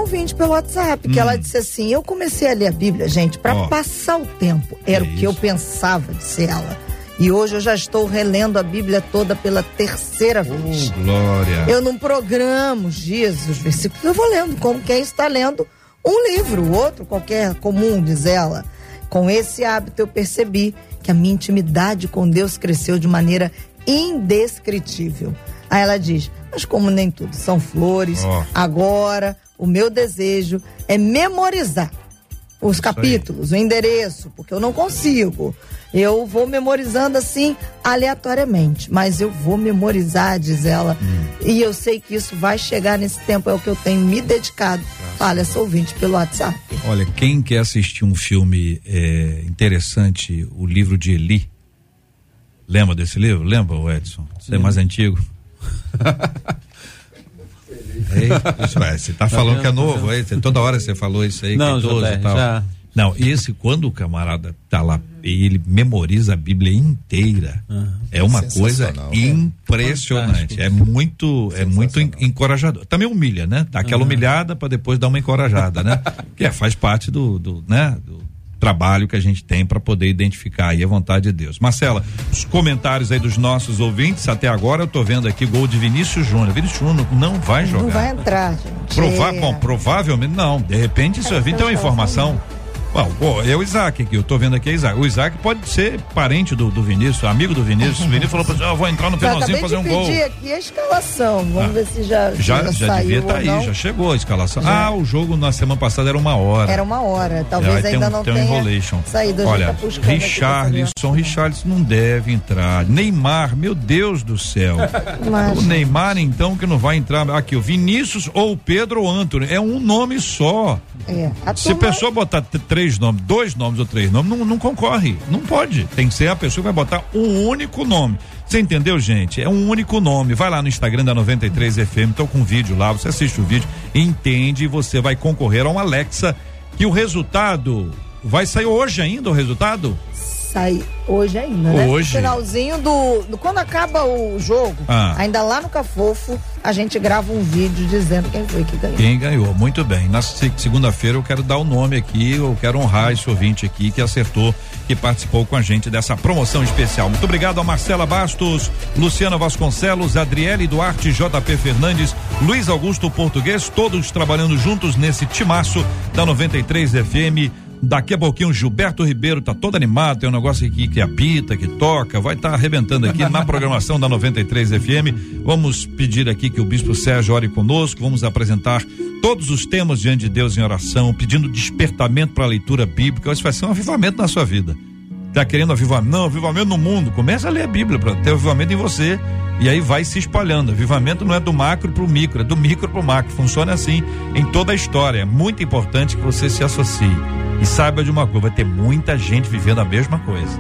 ouvinte pelo WhatsApp, que ela disse assim: Eu comecei a ler a Bíblia, gente, para Ó. passar o tempo. Era É o que eu isso. pensava, disse ela. E hoje eu já estou relendo a Bíblia toda pela terceira vez. Oh, glória. Eu não programo os versículos, eu vou lendo, como quem está lendo um livro, outro qualquer comum, diz ela. Com esse hábito eu percebi que a minha intimidade com Deus cresceu de maneira indescritível. Aí ela diz: Mas como nem tudo são flores, Ó. agora o meu desejo é memorizar os capítulos, o endereço, porque eu não consigo. Eu vou memorizando assim aleatoriamente, mas eu vou memorizar, diz ela. Hum. E eu sei que isso vai chegar nesse tempo, é o que eu tenho me dedicado. Olha, sou ouvinte pelo WhatsApp. Olha, quem quer assistir um filme é, interessante, o livro de Eli. Lembra desse livro? Lembra, Edson? Você é mais antigo? Ei, você tá, tá falando vendo, que é novo, tá aí, toda hora você falou isso aí, Não, que é 12 e tal. Já. Não, esse, quando o camarada tá lá, ele memoriza a Bíblia inteira. Uhum. É uma coisa impressionante. É muito, é muito encorajador. Também humilha, né? Dá aquela uhum. humilhada para depois dar uma encorajada, né? que é, faz parte do, do né? Do, trabalho que a gente tem para poder identificar aí a vontade de Deus. Marcela, os comentários aí dos nossos ouvintes, até agora eu tô vendo aqui gol de Vinícius Júnior. Vinícius Júnior não vai jogar. Não vai entrar, gente. Prova é. Bom, provavelmente não. De repente isso é, tem uma informação. Bom, é o Isaac aqui, eu tô vendo aqui é Isaac. O Isaac pode ser parente do, do Vinícius, amigo do Vinícius. O Vinícius falou pra você, ah, vou entrar no finalzinho fazer um gol. Eu aqui a escalação, vamos ah, ver se já Já, já, já devia estar tá aí, já chegou a escalação. Já. Ah, o jogo na semana passada era uma hora. Era uma hora, talvez ainda um, não tem tenha um enrolation. saído. Olha, tá Richarlison, Richarlison não deve entrar. Neymar, meu Deus do céu. Mas... O Neymar então que não vai entrar. Aqui, o Vinícius ou Pedro ou Antônio, é um nome só. É. Se a pessoa botar três nomes, dois nomes ou três nomes, não, não concorre. Não pode. Tem que ser a pessoa que vai botar um único nome. Você entendeu, gente? É um único nome. Vai lá no Instagram da 93 FM, tô com um vídeo lá, você assiste o vídeo, entende e você vai concorrer a um Alexa que o resultado vai sair hoje ainda o resultado? Sai hoje ainda, né? Hoje. No finalzinho do, do, Quando acaba o jogo, ah. ainda lá no Cafofo, a gente grava um vídeo dizendo quem foi que ganhou. Quem ganhou, muito bem. Na segunda-feira eu quero dar o nome aqui, eu quero honrar esse ouvinte aqui que acertou, que participou com a gente dessa promoção especial. Muito obrigado a Marcela Bastos, Luciana Vasconcelos, Adriele Duarte, JP Fernandes, Luiz Augusto Português, todos trabalhando juntos nesse timaço da 93 FM Daqui a pouquinho Gilberto Ribeiro tá todo animado, tem um negócio aqui que apita, que toca, vai estar tá arrebentando aqui na programação da 93 FM. Vamos pedir aqui que o Bispo Sérgio ore conosco, vamos apresentar todos os temas diante de Deus em oração, pedindo despertamento para a leitura bíblica. Isso vai ser um avivamento na sua vida. Tá querendo avivamento? Não, avivamento no mundo. Começa a ler a Bíblia para ter avivamento em você. E aí vai se espalhando. Avivamento não é do macro para o micro, é do micro para o macro. Funciona assim em toda a história. É muito importante que você se associe. E saiba de uma coisa, vai ter muita gente vivendo a mesma coisa.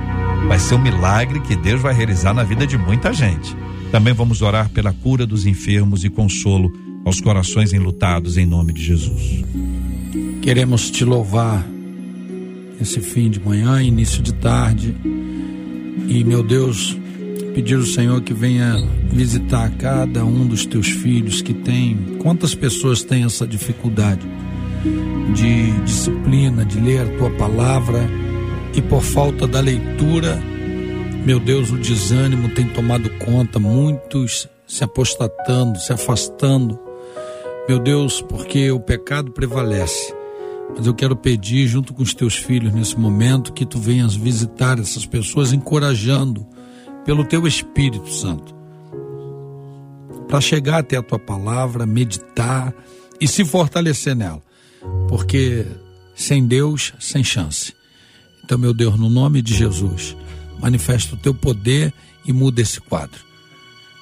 Vai ser um milagre que Deus vai realizar na vida de muita gente. Também vamos orar pela cura dos enfermos e consolo aos corações enlutados em nome de Jesus. Queremos te louvar esse fim de manhã, início de tarde. E, meu Deus, pedir ao Senhor que venha visitar cada um dos teus filhos que tem. Quantas pessoas têm essa dificuldade? de disciplina, de ler a tua palavra e por falta da leitura, meu Deus, o desânimo tem tomado conta, muitos se apostatando, se afastando. Meu Deus, porque o pecado prevalece. Mas eu quero pedir, junto com os teus filhos nesse momento, que tu venhas visitar essas pessoas, encorajando pelo teu Espírito Santo, para chegar até a tua palavra, meditar e se fortalecer nela porque sem Deus, sem chance. Então, meu Deus, no nome de Jesus, manifesta o teu poder e muda esse quadro.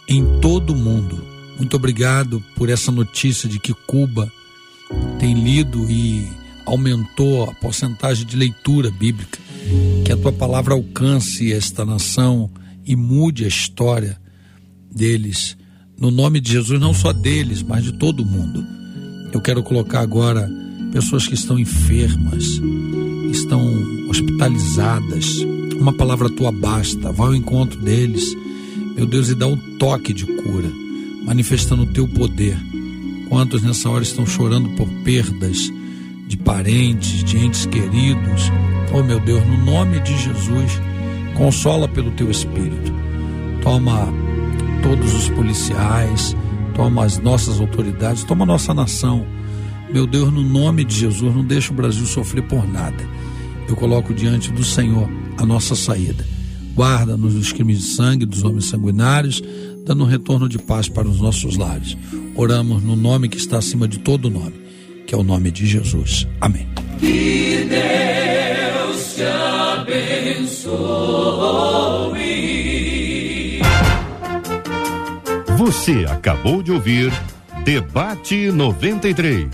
Em todo o mundo, muito obrigado por essa notícia de que Cuba tem lido e aumentou a porcentagem de leitura bíblica. Que a tua palavra alcance esta nação e mude a história deles. No nome de Jesus, não só deles, mas de todo mundo. Eu quero colocar agora pessoas que estão enfermas, estão hospitalizadas. Uma palavra tua basta, vá ao encontro deles, meu Deus, e dá um toque de cura, manifestando o teu poder. Quantos nessa hora estão chorando por perdas de parentes, de entes queridos? Oh, meu Deus, no nome de Jesus, consola pelo teu espírito. Toma todos os policiais, toma as nossas autoridades, toma a nossa nação meu Deus, no nome de Jesus, não deixa o Brasil sofrer por nada. Eu coloco diante do Senhor a nossa saída. Guarda-nos dos crimes de sangue, dos homens sanguinários, dando um retorno de paz para os nossos lares. Oramos no nome que está acima de todo nome. Que é o nome de Jesus. Amém. Que Deus te abençoe. Você acabou de ouvir Debate 93.